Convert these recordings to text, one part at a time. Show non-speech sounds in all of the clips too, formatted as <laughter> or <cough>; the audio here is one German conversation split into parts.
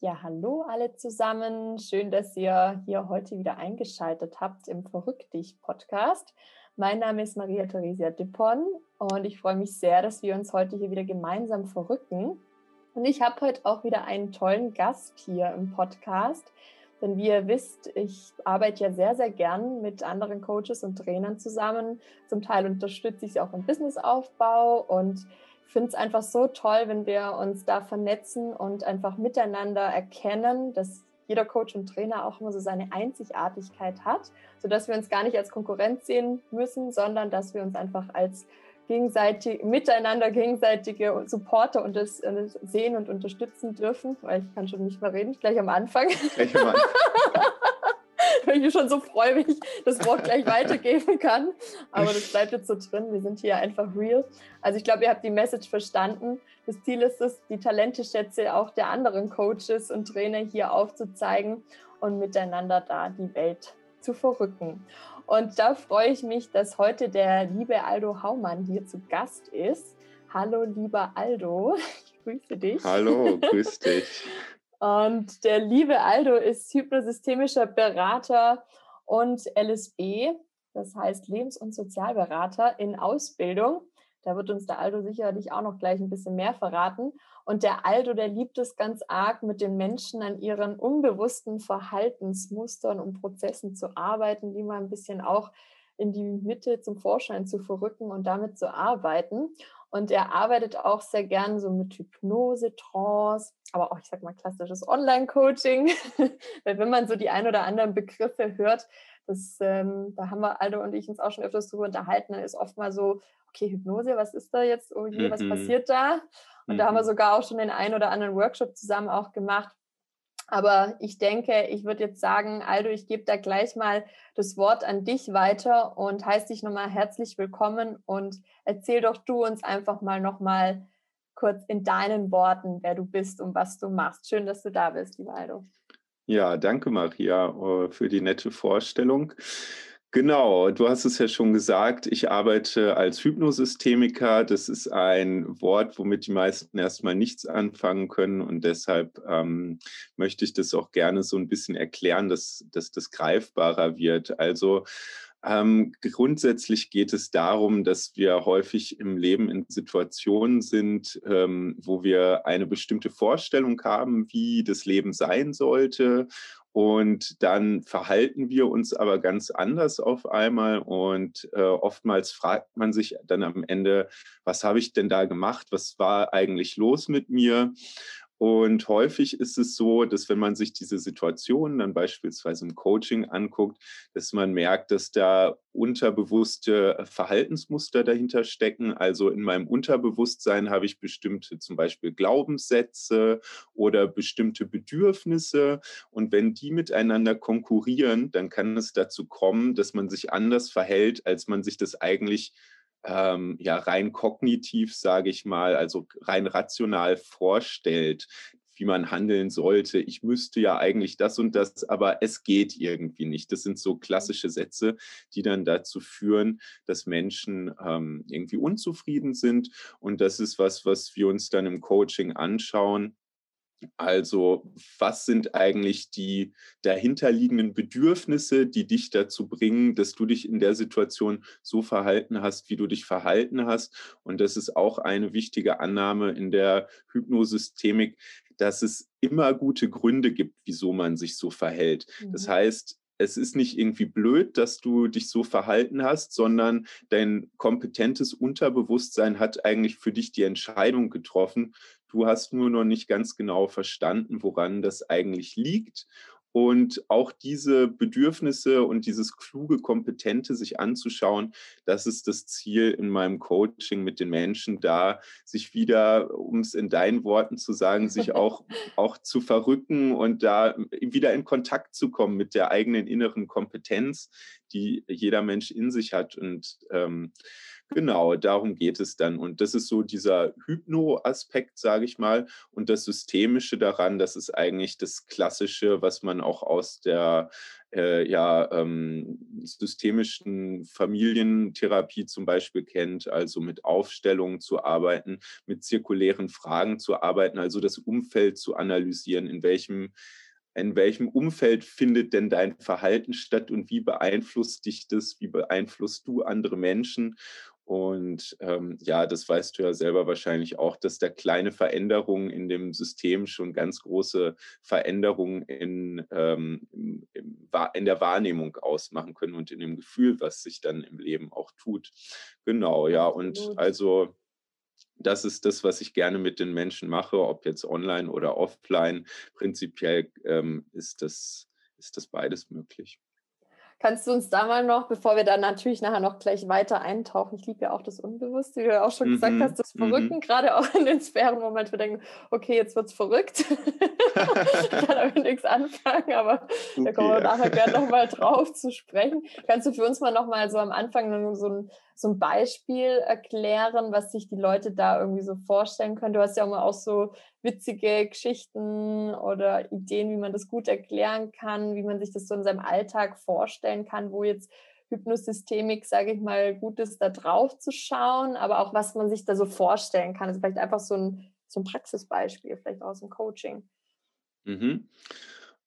Ja, hallo alle zusammen. Schön, dass ihr hier heute wieder eingeschaltet habt im Verrückt dich Podcast. Mein Name ist Maria Theresia Dippon und ich freue mich sehr, dass wir uns heute hier wieder gemeinsam verrücken. Und ich habe heute auch wieder einen tollen Gast hier im Podcast. Denn wie ihr wisst, ich arbeite ja sehr, sehr gern mit anderen Coaches und Trainern zusammen. Zum Teil unterstütze ich sie auch im Businessaufbau und finde es einfach so toll, wenn wir uns da vernetzen und einfach miteinander erkennen, dass jeder Coach und Trainer auch immer so seine Einzigartigkeit hat, sodass wir uns gar nicht als Konkurrenz sehen müssen, sondern dass wir uns einfach als gegenseitig, miteinander gegenseitige Supporter und das, sehen und unterstützen dürfen, weil ich kann schon nicht mehr reden, gleich am Anfang. Gleich am Anfang. <laughs> <laughs> ich mich schon so freue, wenn ich das Wort gleich weitergeben kann. Aber das bleibt jetzt so drin. Wir sind hier einfach real. Also ich glaube, ihr habt die Message verstanden. Das Ziel ist es, die Talenteschätze auch der anderen Coaches und Trainer hier aufzuzeigen und miteinander da die Welt zu verrücken. Und da freue ich mich, dass heute der liebe Aldo Haumann hier zu Gast ist. Hallo, lieber Aldo, <laughs> ich grüße dich. Hallo, grüß <laughs> dich. Und der liebe Aldo ist hypnosystemischer Berater und LSB, das heißt Lebens- und Sozialberater in Ausbildung. Da wird uns der Aldo sicherlich auch noch gleich ein bisschen mehr verraten. Und der Aldo, der liebt es ganz arg, mit den Menschen an ihren unbewussten Verhaltensmustern und Prozessen zu arbeiten, die mal ein bisschen auch in die Mitte zum Vorschein zu verrücken und damit zu arbeiten. Und er arbeitet auch sehr gern so mit Hypnose, Trance, aber auch, ich sag mal, klassisches Online-Coaching. <laughs> Weil wenn man so die ein oder anderen Begriffe hört, das, ähm, da haben wir Aldo und ich uns auch schon öfters drüber unterhalten, dann ist oft mal so, okay, Hypnose, was ist da jetzt? Oh je, was mhm. passiert da? Und mhm. da haben wir mhm. sogar auch schon den einen oder anderen Workshop zusammen auch gemacht. Aber ich denke, ich würde jetzt sagen, Aldo, ich gebe da gleich mal das Wort an dich weiter und heiße dich nochmal herzlich willkommen und erzähl doch du uns einfach mal nochmal kurz in deinen Worten, wer du bist und was du machst. Schön, dass du da bist, lieber Aldo. Ja, danke Maria äh, für die nette Vorstellung. Genau, du hast es ja schon gesagt, ich arbeite als Hypnosystemiker. Das ist ein Wort, womit die meisten erstmal nichts anfangen können und deshalb ähm, möchte ich das auch gerne so ein bisschen erklären, dass, dass das greifbarer wird. Also ähm, grundsätzlich geht es darum, dass wir häufig im Leben in Situationen sind, ähm, wo wir eine bestimmte Vorstellung haben, wie das Leben sein sollte und dann verhalten wir uns aber ganz anders auf einmal. Und äh, oftmals fragt man sich dann am Ende, was habe ich denn da gemacht? Was war eigentlich los mit mir? Und häufig ist es so, dass wenn man sich diese Situation dann beispielsweise im Coaching anguckt, dass man merkt, dass da unterbewusste Verhaltensmuster dahinter stecken. Also in meinem Unterbewusstsein habe ich bestimmte zum Beispiel Glaubenssätze oder bestimmte Bedürfnisse. Und wenn die miteinander konkurrieren, dann kann es dazu kommen, dass man sich anders verhält, als man sich das eigentlich ähm, ja rein kognitiv, sage ich mal, also rein rational vorstellt, wie man handeln sollte. Ich müsste ja eigentlich das und das, aber es geht irgendwie nicht. Das sind so klassische Sätze, die dann dazu führen, dass Menschen ähm, irgendwie unzufrieden sind. Und das ist was, was wir uns dann im Coaching anschauen also was sind eigentlich die dahinterliegenden Bedürfnisse, die dich dazu bringen, dass du dich in der Situation so verhalten hast, wie du dich verhalten hast? Und das ist auch eine wichtige Annahme in der Hypnosystemik, dass es immer gute Gründe gibt, wieso man sich so verhält. Mhm. Das heißt, es ist nicht irgendwie blöd, dass du dich so verhalten hast, sondern dein kompetentes Unterbewusstsein hat eigentlich für dich die Entscheidung getroffen. Du hast nur noch nicht ganz genau verstanden, woran das eigentlich liegt. Und auch diese Bedürfnisse und dieses kluge, kompetente sich anzuschauen, das ist das Ziel in meinem Coaching mit den Menschen da, sich wieder, um es in deinen Worten zu sagen, sich auch, <laughs> auch zu verrücken und da wieder in Kontakt zu kommen mit der eigenen inneren Kompetenz, die jeder Mensch in sich hat. Und ähm, Genau, darum geht es dann. Und das ist so dieser Hypno-Aspekt, sage ich mal. Und das Systemische daran, das ist eigentlich das Klassische, was man auch aus der äh, ja, ähm, systemischen Familientherapie zum Beispiel kennt, also mit Aufstellungen zu arbeiten, mit zirkulären Fragen zu arbeiten, also das Umfeld zu analysieren, in welchem in welchem Umfeld findet denn dein Verhalten statt und wie beeinflusst dich das, wie beeinflusst du andere Menschen? Und ähm, ja, das weißt du ja selber wahrscheinlich auch, dass da kleine Veränderungen in dem System schon ganz große Veränderungen in, ähm, in der Wahrnehmung ausmachen können und in dem Gefühl, was sich dann im Leben auch tut. Genau, ja. Und also das ist das, was ich gerne mit den Menschen mache, ob jetzt online oder offline. Prinzipiell ähm, ist, das, ist das beides möglich. Kannst du uns da mal noch, bevor wir dann natürlich nachher noch gleich weiter eintauchen, ich liebe ja auch das Unbewusste, wie du ja auch schon mhm. gesagt hast, das mhm. Verrückten, mhm. gerade auch in den Sphären, wo manchmal denken, okay, jetzt wird es verrückt. <laughs> ich kann damit nichts anfangen, aber okay, da kommen wir nachher gerne nochmal drauf zu sprechen. Kannst du für uns mal nochmal so am Anfang so ein so ein Beispiel erklären, was sich die Leute da irgendwie so vorstellen können? Du hast ja immer auch so witzige Geschichten oder Ideen, wie man das gut erklären kann, wie man sich das so in seinem Alltag vorstellen kann, wo jetzt Hypnosystemik, sage ich mal, gut ist, da drauf zu schauen, aber auch was man sich da so vorstellen kann. Also vielleicht einfach so ein, so ein Praxisbeispiel, vielleicht aus dem Coaching. Mhm.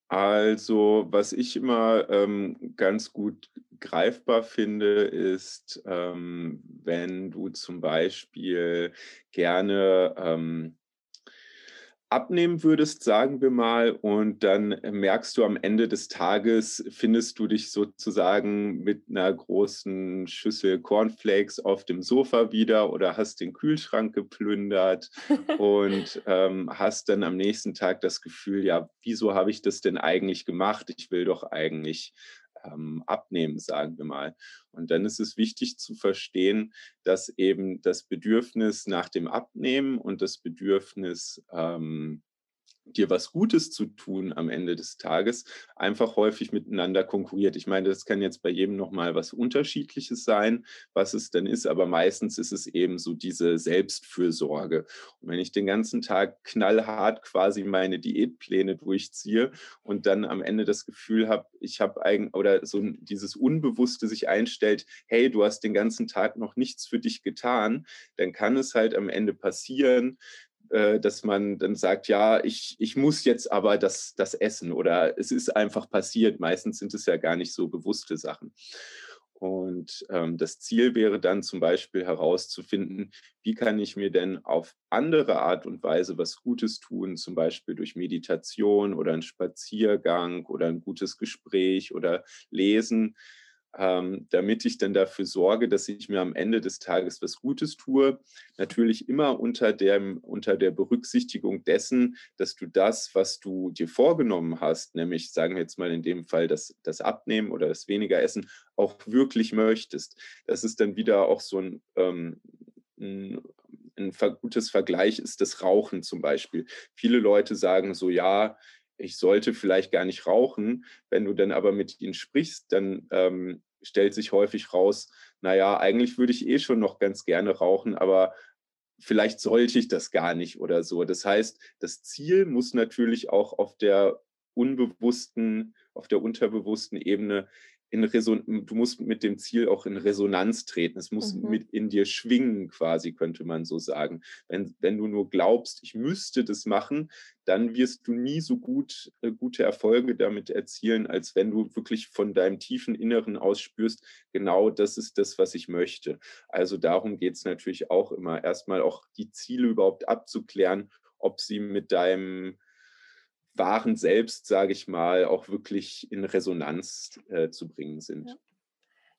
Also, was ich immer ähm, ganz gut greifbar finde, ist, ähm, wenn du zum Beispiel gerne ähm, abnehmen würdest, sagen wir mal, und dann merkst du am Ende des Tages, findest du dich sozusagen mit einer großen Schüssel Cornflakes auf dem Sofa wieder oder hast den Kühlschrank geplündert und <laughs> ähm, hast dann am nächsten Tag das Gefühl, ja, wieso habe ich das denn eigentlich gemacht? Ich will doch eigentlich ähm, abnehmen, sagen wir mal. Und dann ist es wichtig zu verstehen, dass eben das Bedürfnis nach dem Abnehmen und das Bedürfnis ähm, dir was Gutes zu tun am Ende des Tages, einfach häufig miteinander konkurriert. Ich meine, das kann jetzt bei jedem nochmal was Unterschiedliches sein, was es dann ist, aber meistens ist es eben so diese Selbstfürsorge. Und wenn ich den ganzen Tag knallhart quasi meine Diätpläne durchziehe und dann am Ende das Gefühl habe, ich habe eigentlich, oder so dieses Unbewusste sich einstellt, hey, du hast den ganzen Tag noch nichts für dich getan, dann kann es halt am Ende passieren, dass man dann sagt, ja, ich, ich muss jetzt aber das, das essen oder es ist einfach passiert. Meistens sind es ja gar nicht so bewusste Sachen. Und ähm, das Ziel wäre dann zum Beispiel herauszufinden, wie kann ich mir denn auf andere Art und Weise was Gutes tun, zum Beispiel durch Meditation oder einen Spaziergang oder ein gutes Gespräch oder Lesen, ähm, damit ich dann dafür sorge, dass ich mir am Ende des Tages was Gutes tue. Natürlich immer unter, dem, unter der Berücksichtigung dessen, dass du das, was du dir vorgenommen hast, nämlich sagen wir jetzt mal in dem Fall das, das Abnehmen oder das weniger Essen, auch wirklich möchtest. Das ist dann wieder auch so ein, ähm, ein ein gutes Vergleich ist das Rauchen zum Beispiel. Viele Leute sagen so, ja, ich sollte vielleicht gar nicht rauchen. Wenn du dann aber mit ihnen sprichst, dann ähm, stellt sich häufig raus, naja, eigentlich würde ich eh schon noch ganz gerne rauchen, aber vielleicht sollte ich das gar nicht oder so. Das heißt, das Ziel muss natürlich auch auf der unbewussten, auf der unterbewussten Ebene in Reson du musst mit dem Ziel auch in Resonanz treten. Es muss mhm. mit in dir schwingen, quasi, könnte man so sagen. Wenn, wenn du nur glaubst, ich müsste das machen, dann wirst du nie so gut äh, gute Erfolge damit erzielen, als wenn du wirklich von deinem tiefen Inneren aus spürst, genau das ist das, was ich möchte. Also darum geht es natürlich auch immer, erstmal auch die Ziele überhaupt abzuklären, ob sie mit deinem wahren Selbst, sage ich mal, auch wirklich in Resonanz äh, zu bringen sind. Ja.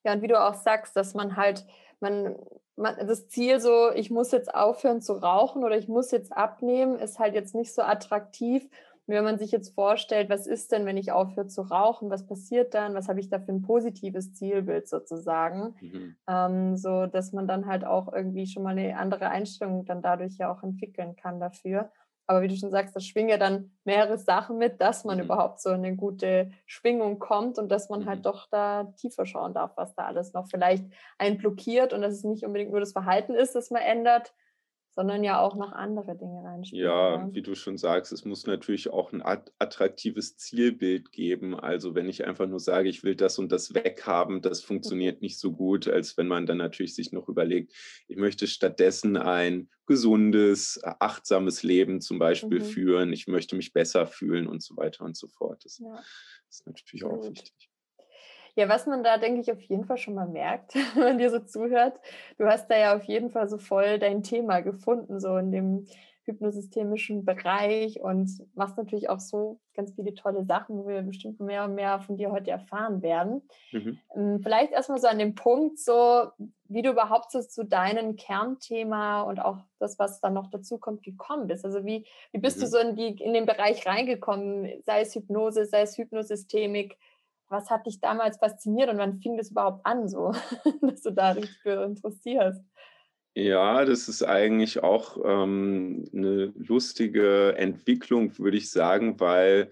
ja, und wie du auch sagst, dass man halt, man, man, das Ziel so, ich muss jetzt aufhören zu rauchen oder ich muss jetzt abnehmen, ist halt jetzt nicht so attraktiv. Wenn man sich jetzt vorstellt, was ist denn, wenn ich aufhöre zu rauchen, was passiert dann, was habe ich da für ein positives Zielbild sozusagen, mhm. ähm, so dass man dann halt auch irgendwie schon mal eine andere Einstellung dann dadurch ja auch entwickeln kann dafür. Aber wie du schon sagst, da schwingen ja dann mehrere Sachen mit, dass man mhm. überhaupt so in eine gute Schwingung kommt und dass man halt mhm. halt doch da tiefer schauen darf, was da alles noch vielleicht einen blockiert und dass es nicht unbedingt nur das Verhalten ist, das man ändert, sondern ja auch noch andere Dinge reinspielen. Ja, wie du schon sagst, es muss natürlich auch ein attraktives Zielbild geben. Also wenn ich einfach nur sage, ich will das und das weghaben, das funktioniert nicht so gut, als wenn man dann natürlich sich noch überlegt, ich möchte stattdessen ein gesundes, achtsames Leben zum Beispiel mhm. führen, ich möchte mich besser fühlen und so weiter und so fort. Das ja. ist natürlich auch wichtig. Ja, was man da, denke ich, auf jeden Fall schon mal merkt, <laughs> wenn man dir so zuhört, du hast da ja auf jeden Fall so voll dein Thema gefunden, so in dem hypnosystemischen Bereich und machst natürlich auch so ganz viele tolle Sachen, wo wir bestimmt mehr und mehr von dir heute erfahren werden. Mhm. Ähm, vielleicht erstmal so an dem Punkt, so wie du überhaupt so zu deinem Kernthema und auch das, was dann noch dazu kommt, gekommen bist. Also wie, wie bist mhm. du so in, die, in den Bereich reingekommen, sei es Hypnose, sei es Hypnosystemik? Was hat dich damals fasziniert und wann fing das überhaupt an, so, <laughs> dass du da dich für interessierst? Ja, das ist eigentlich auch ähm, eine lustige Entwicklung, würde ich sagen, weil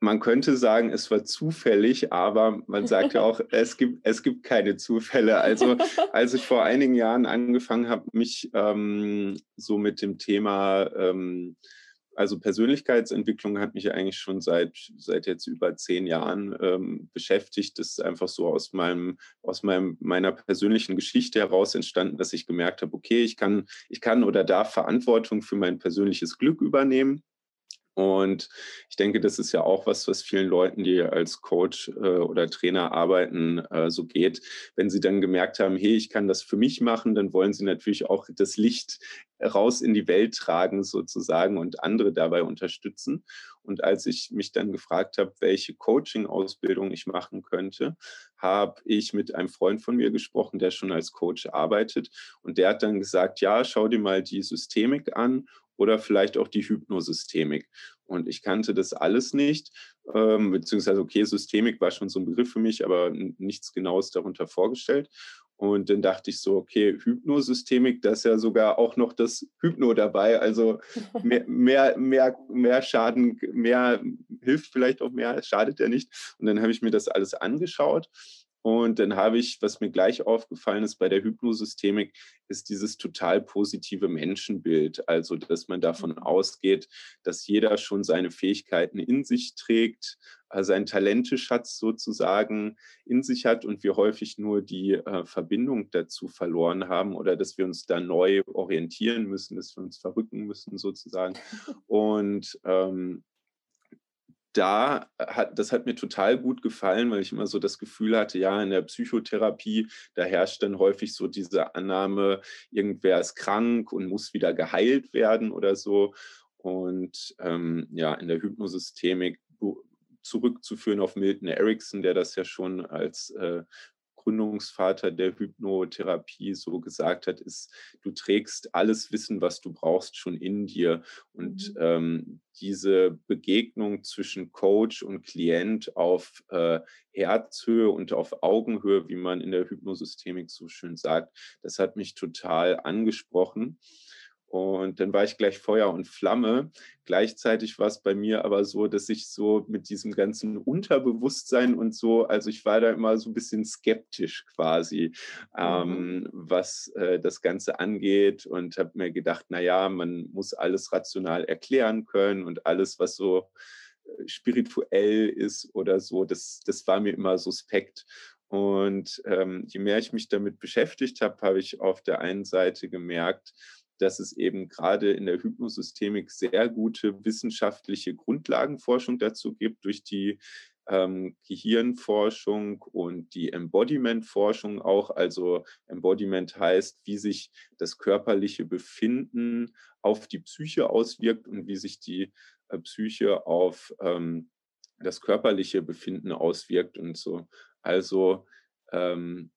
man könnte sagen, es war zufällig, aber man sagt ja auch, es gibt, es gibt keine Zufälle. Also <laughs> als ich vor einigen Jahren angefangen habe, mich ähm, so mit dem Thema ähm, also Persönlichkeitsentwicklung hat mich eigentlich schon seit, seit jetzt über zehn Jahren ähm, beschäftigt. Das ist einfach so aus meinem, aus meinem, meiner persönlichen Geschichte heraus entstanden, dass ich gemerkt habe, okay, ich kann, ich kann oder darf Verantwortung für mein persönliches Glück übernehmen. Und ich denke, das ist ja auch was, was vielen Leuten, die als Coach äh, oder Trainer arbeiten, äh, so geht. Wenn sie dann gemerkt haben, hey, ich kann das für mich machen, dann wollen sie natürlich auch das Licht raus in die Welt tragen sozusagen und andere dabei unterstützen. Und als ich mich dann gefragt habe, welche Coaching-Ausbildung ich machen könnte, habe ich mit einem Freund von mir gesprochen, der schon als Coach arbeitet. Und der hat dann gesagt, ja, schau dir mal die Systemik an oder vielleicht auch die Hypnosystemik. Und ich kannte das alles nicht, ähm, beziehungsweise, okay, Systemik war schon so ein Begriff für mich, aber nichts Genaues darunter vorgestellt. Und dann dachte ich so, okay, Hypnosystemik, da ist ja sogar auch noch das Hypno dabei. Also <laughs> mehr, mehr, mehr, mehr Schaden, mehr hilft vielleicht auch mehr, schadet ja nicht. Und dann habe ich mir das alles angeschaut und dann habe ich, was mir gleich aufgefallen ist bei der Hypnosystemik, ist dieses total positive Menschenbild. Also, dass man davon mhm. ausgeht, dass jeder schon seine Fähigkeiten in sich trägt, äh, seinen Talenteschatz sozusagen in sich hat und wir häufig nur die äh, Verbindung dazu verloren haben oder dass wir uns da neu orientieren müssen, dass wir uns verrücken müssen sozusagen. <laughs> Und ähm, da hat, das hat mir total gut gefallen, weil ich immer so das Gefühl hatte, ja, in der Psychotherapie, da herrscht dann häufig so diese Annahme, irgendwer ist krank und muss wieder geheilt werden oder so. Und ähm, ja, in der Hypnosystemik zurückzuführen auf Milton Erickson, der das ja schon als äh, Gründungsvater der Hypnotherapie so gesagt hat, ist, du trägst alles Wissen, was du brauchst, schon in dir. Und mhm. ähm, diese Begegnung zwischen Coach und Klient auf äh, Herzhöhe und auf Augenhöhe, wie man in der Hypnosystemik so schön sagt, das hat mich total angesprochen. Und dann war ich gleich Feuer und Flamme. Gleichzeitig war es bei mir aber so, dass ich so mit diesem ganzen Unterbewusstsein und so, also ich war da immer so ein bisschen skeptisch quasi, mhm. ähm, was äh, das Ganze angeht und habe mir gedacht, naja, man muss alles rational erklären können und alles, was so äh, spirituell ist oder so, das, das war mir immer suspekt. Und ähm, je mehr ich mich damit beschäftigt habe, habe ich auf der einen Seite gemerkt, dass es eben gerade in der Hypnosystemik sehr gute wissenschaftliche Grundlagenforschung dazu gibt durch die ähm, Gehirnforschung und die Embodiment-Forschung auch. Also Embodiment heißt, wie sich das körperliche Befinden auf die Psyche auswirkt und wie sich die äh, Psyche auf ähm, das körperliche Befinden auswirkt und so. Also ähm,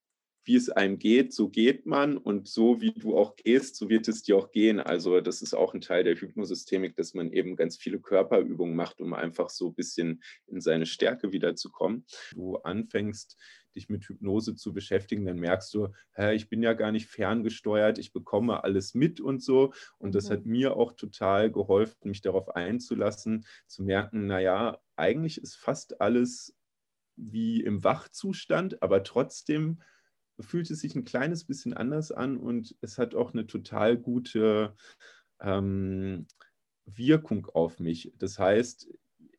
wie es einem geht, so geht man und so wie du auch gehst, so wird es dir auch gehen. Also das ist auch ein Teil der Hypnosystemik, dass man eben ganz viele Körperübungen macht, um einfach so ein bisschen in seine Stärke wiederzukommen. Du anfängst dich mit Hypnose zu beschäftigen, dann merkst du, hä, ich bin ja gar nicht ferngesteuert, ich bekomme alles mit und so. Und das hat mhm. mir auch total geholfen, mich darauf einzulassen, zu merken, naja, eigentlich ist fast alles wie im Wachzustand, aber trotzdem fühlt es sich ein kleines bisschen anders an und es hat auch eine total gute ähm, Wirkung auf mich. Das heißt,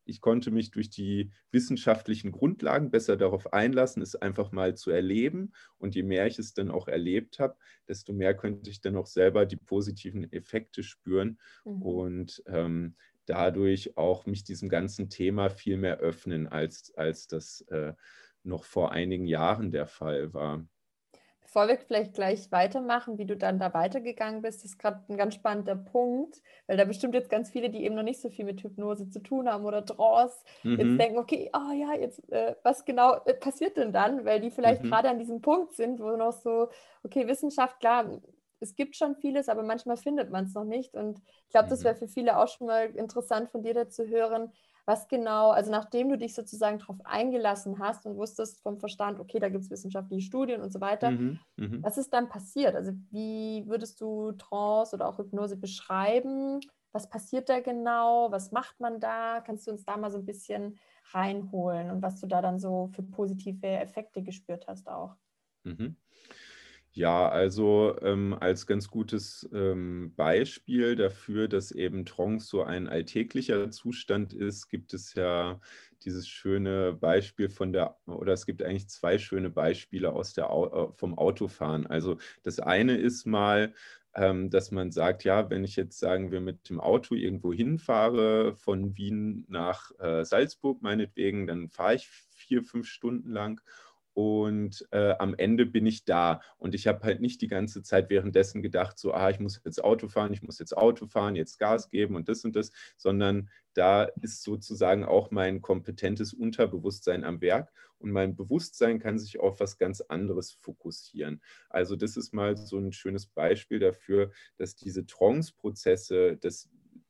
ich konnte mich durch die wissenschaftlichen Grundlagen besser darauf einlassen, es einfach mal zu erleben. Und je mehr ich es dann auch erlebt habe, desto mehr könnte ich dann auch selber die positiven Effekte spüren mhm. und ähm, dadurch auch mich diesem ganzen Thema viel mehr öffnen, als, als das äh, noch vor einigen Jahren der Fall war. Bevor wir vielleicht gleich weitermachen, wie du dann da weitergegangen bist, ist gerade ein ganz spannender Punkt, weil da bestimmt jetzt ganz viele, die eben noch nicht so viel mit Hypnose zu tun haben oder Trance, mhm. jetzt denken, okay, oh ja, jetzt, äh, was genau äh, passiert denn dann? Weil die vielleicht mhm. gerade an diesem Punkt sind, wo noch so, okay, Wissenschaft, klar, es gibt schon vieles, aber manchmal findet man es noch nicht. Und ich glaube, das mhm. wäre für viele auch schon mal interessant von dir da zu hören, was genau, also nachdem du dich sozusagen darauf eingelassen hast und wusstest vom Verstand, okay, da gibt es wissenschaftliche Studien und so weiter, mhm, mh. was ist dann passiert? Also wie würdest du Trance oder auch Hypnose beschreiben? Was passiert da genau? Was macht man da? Kannst du uns da mal so ein bisschen reinholen und was du da dann so für positive Effekte gespürt hast auch? Mhm. Ja, also ähm, als ganz gutes ähm, Beispiel dafür, dass eben Trance so ein alltäglicher Zustand ist, gibt es ja dieses schöne Beispiel von der, oder es gibt eigentlich zwei schöne Beispiele aus der, äh, vom Autofahren. Also das eine ist mal, ähm, dass man sagt, ja, wenn ich jetzt sagen wir mit dem Auto irgendwo hinfahre, von Wien nach äh, Salzburg meinetwegen, dann fahre ich vier, fünf Stunden lang und äh, am Ende bin ich da. Und ich habe halt nicht die ganze Zeit währenddessen gedacht, so, ah, ich muss jetzt Auto fahren, ich muss jetzt Auto fahren, jetzt Gas geben und das und das, sondern da ist sozusagen auch mein kompetentes Unterbewusstsein am Werk und mein Bewusstsein kann sich auf was ganz anderes fokussieren. Also das ist mal so ein schönes Beispiel dafür, dass diese Trance-Prozesse,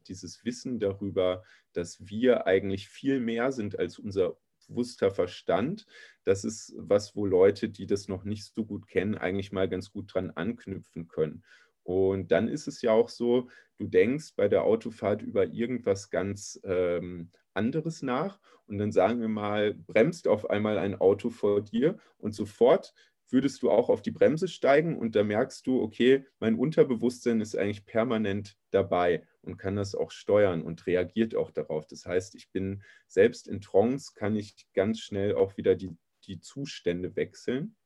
dieses Wissen darüber, dass wir eigentlich viel mehr sind als unser bewusster Verstand. Das ist was, wo Leute, die das noch nicht so gut kennen, eigentlich mal ganz gut dran anknüpfen können. Und dann ist es ja auch so, du denkst bei der Autofahrt über irgendwas ganz ähm, anderes nach und dann sagen wir mal, bremst auf einmal ein Auto vor dir und sofort würdest du auch auf die Bremse steigen und da merkst du, okay, mein Unterbewusstsein ist eigentlich permanent dabei und kann das auch steuern und reagiert auch darauf. Das heißt, ich bin selbst in Trance, kann ich ganz schnell auch wieder die, die Zustände wechseln.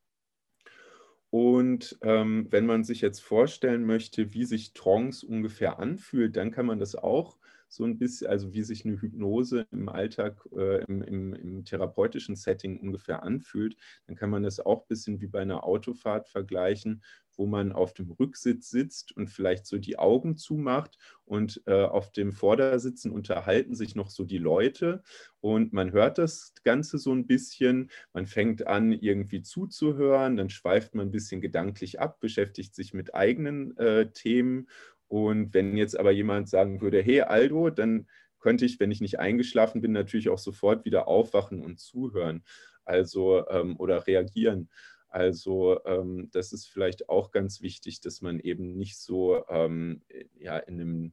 Und ähm, wenn man sich jetzt vorstellen möchte, wie sich Trance ungefähr anfühlt, dann kann man das auch so ein bisschen, also wie sich eine Hypnose im Alltag, äh, im, im, im, therapeutischen Setting ungefähr anfühlt, dann kann man das auch ein bisschen wie bei einer Autofahrt vergleichen, wo man auf dem Rücksitz sitzt und vielleicht so die Augen zumacht und äh, auf dem Vordersitzen unterhalten sich noch so die Leute und man hört das Ganze so ein bisschen, man fängt an irgendwie zuzuhören, dann schweift man ein bisschen gedanklich ab, beschäftigt sich mit eigenen äh, Themen und wenn jetzt aber jemand sagen würde, hey Aldo, dann könnte ich, wenn ich nicht eingeschlafen bin, natürlich auch sofort wieder aufwachen und zuhören, also ähm, oder reagieren. Also ähm, das ist vielleicht auch ganz wichtig, dass man eben nicht so ähm, ja, in einem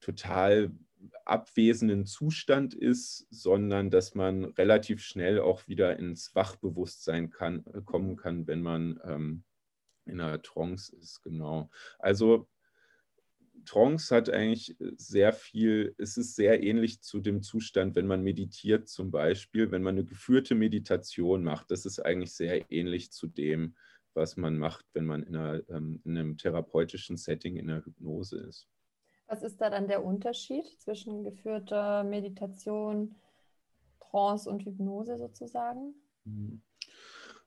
total abwesenden Zustand ist, sondern dass man relativ schnell auch wieder ins Wachbewusstsein kann, kommen kann, wenn man ähm, in einer Trance ist. Genau. Also Trance hat eigentlich äh, sehr viel, es ist sehr ähnlich zu dem Zustand, wenn man meditiert zum Beispiel, wenn man eine geführte Meditation macht. Das ist eigentlich sehr ähnlich zu dem, was man macht, wenn man in, einer, ähm, in einem therapeutischen Setting in der Hypnose ist. Was ist da dann der Unterschied zwischen geführter Meditation, Trance und Hypnose sozusagen? Mhm.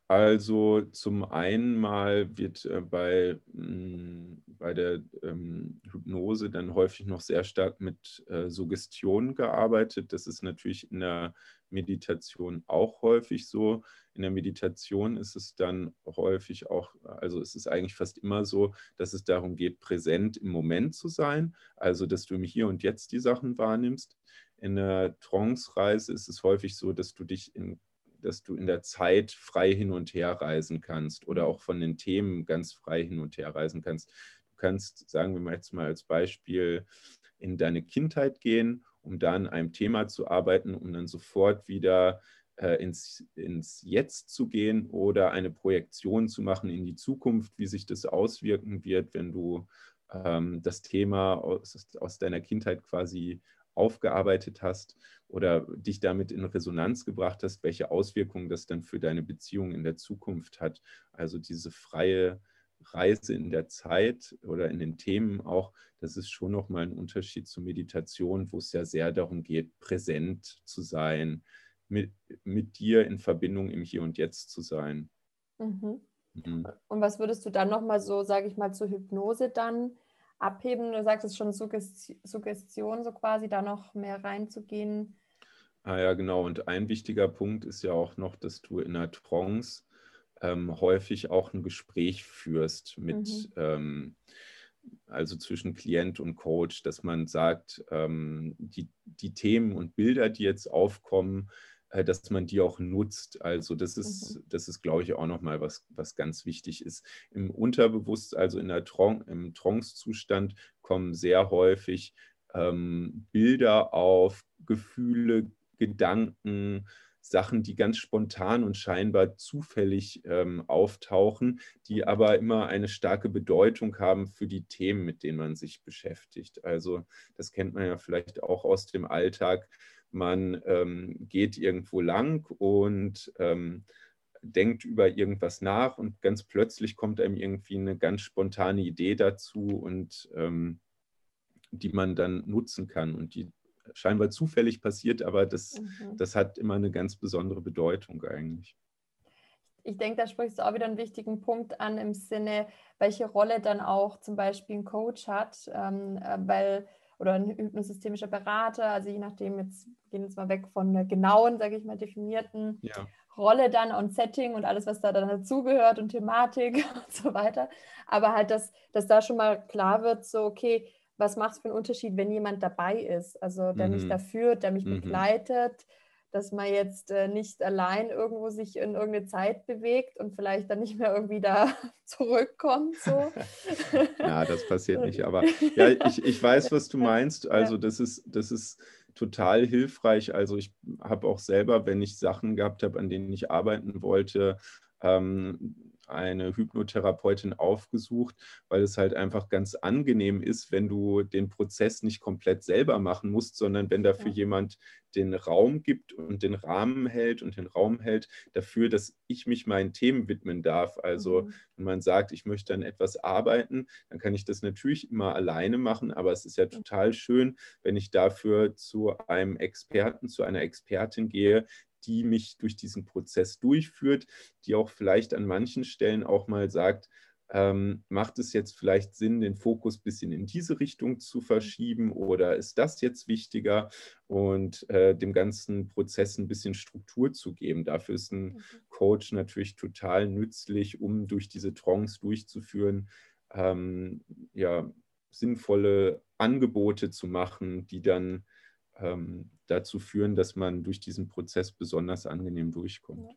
Also zum einen mal wird äh, bei, mh, hm, bei der ähm, Hypnose dann häufig noch sehr stark mit äh, Suggestion gearbeitet. Das ist natürlich in der Meditation auch häufig so. In der Meditation ist es dann häufig auch, also es ist eigentlich fast immer so, dass es darum geht, präsent im Moment zu sein, also dass du im Hier und Jetzt die Sachen wahrnimmst. In der Trance-Reise ist es häufig so, dass du dich in dass du in der Zeit frei hin und her reisen kannst oder auch von den Themen ganz frei hin und her reisen kannst. Du kannst, sagen wir mal jetzt mal als Beispiel, in deine Kindheit gehen, um da an einem Thema zu arbeiten, um dann sofort wieder äh, ins, ins Jetzt zu gehen oder eine Projektion zu machen in die Zukunft, wie sich das auswirken wird, wenn du ähm, das Thema aus, aus deiner Kindheit quasi aufgearbeitet hast oder dich damit in Resonanz gebracht hast, welche Auswirkungen das dann für deine Beziehung in der Zukunft hat. Also diese freie Reise in der Zeit oder in den Themen auch, das ist schon nochmal ein Unterschied zur Meditation, wo es ja sehr darum geht, präsent zu sein, mit, mit dir in Verbindung im Hier und Jetzt zu sein. Mhm. Mhm. Und was würdest du dann nochmal so, sage ich mal, zur Hypnose dann abheben? Du sagst es schon Suggestion, so quasi da noch mehr reinzugehen. Ah ja, genau. Und ein wichtiger Punkt ist ja auch noch, dass du in der Trance ähm, häufig auch ein Gespräch führst mit, mhm. ähm, also zwischen Klient und Coach, dass man sagt, ähm, die, die Themen und Bilder, die jetzt aufkommen, dass man die auch nutzt. Also das ist, mhm. das ist, glaube ich, auch nochmal was, was ganz wichtig ist. Im Unterbewusst, also in der Tron im Trance-Zustand, kommen sehr häufig ähm, Bilder auf, Gefühle, Gedanken, Sachen, die ganz spontan und scheinbar zufällig ähm, auftauchen, die aber immer eine starke Bedeutung haben für die Themen, mit denen man sich beschäftigt. Also das kennt man ja vielleicht auch aus dem Alltag man ähm, geht irgendwo lang und ähm, denkt über irgendwas nach und ganz plötzlich kommt einem irgendwie eine ganz spontane Idee dazu und ähm, die man dann nutzen kann und die scheinbar zufällig passiert, aber das, mhm. das hat immer eine ganz besondere Bedeutung eigentlich. Ich denke, da sprichst du auch wieder einen wichtigen Punkt an im Sinne, welche Rolle dann auch zum Beispiel ein Coach hat, ähm, äh, weil oder ein hypnosystemischer Berater, also je nachdem, jetzt gehen wir jetzt mal weg von der genauen, sage ich mal, definierten ja. Rolle dann und Setting und alles, was da dann dazugehört und Thematik <laughs> und so weiter. Aber halt, dass, dass da schon mal klar wird, so, okay, was macht es für einen Unterschied, wenn jemand dabei ist, also der mhm. mich da führt, der mich mhm. begleitet, dass man jetzt äh, nicht allein irgendwo sich in irgendeine Zeit bewegt und vielleicht dann nicht mehr irgendwie da <laughs> zurückkommt. So. <laughs> ja, das passiert nicht. Aber <laughs> ja, ich, ich weiß, was du meinst. Also das ist, das ist total hilfreich. Also ich habe auch selber, wenn ich Sachen gehabt habe, an denen ich arbeiten wollte, ähm, eine Hypnotherapeutin aufgesucht, weil es halt einfach ganz angenehm ist, wenn du den Prozess nicht komplett selber machen musst, sondern wenn dafür ja. jemand den Raum gibt und den Rahmen hält und den Raum hält dafür, dass ich mich meinen Themen widmen darf. Also mhm. wenn man sagt, ich möchte an etwas arbeiten, dann kann ich das natürlich immer alleine machen, aber es ist ja total schön, wenn ich dafür zu einem Experten, zu einer Expertin gehe, die mich durch diesen Prozess durchführt, die auch vielleicht an manchen Stellen auch mal sagt, ähm, macht es jetzt vielleicht Sinn, den Fokus ein bisschen in diese Richtung zu verschieben oder ist das jetzt wichtiger und äh, dem ganzen Prozess ein bisschen Struktur zu geben? Dafür ist ein mhm. Coach natürlich total nützlich, um durch diese Trance durchzuführen, ähm, ja, sinnvolle Angebote zu machen, die dann ähm, dazu führen, dass man durch diesen Prozess besonders angenehm durchkommt.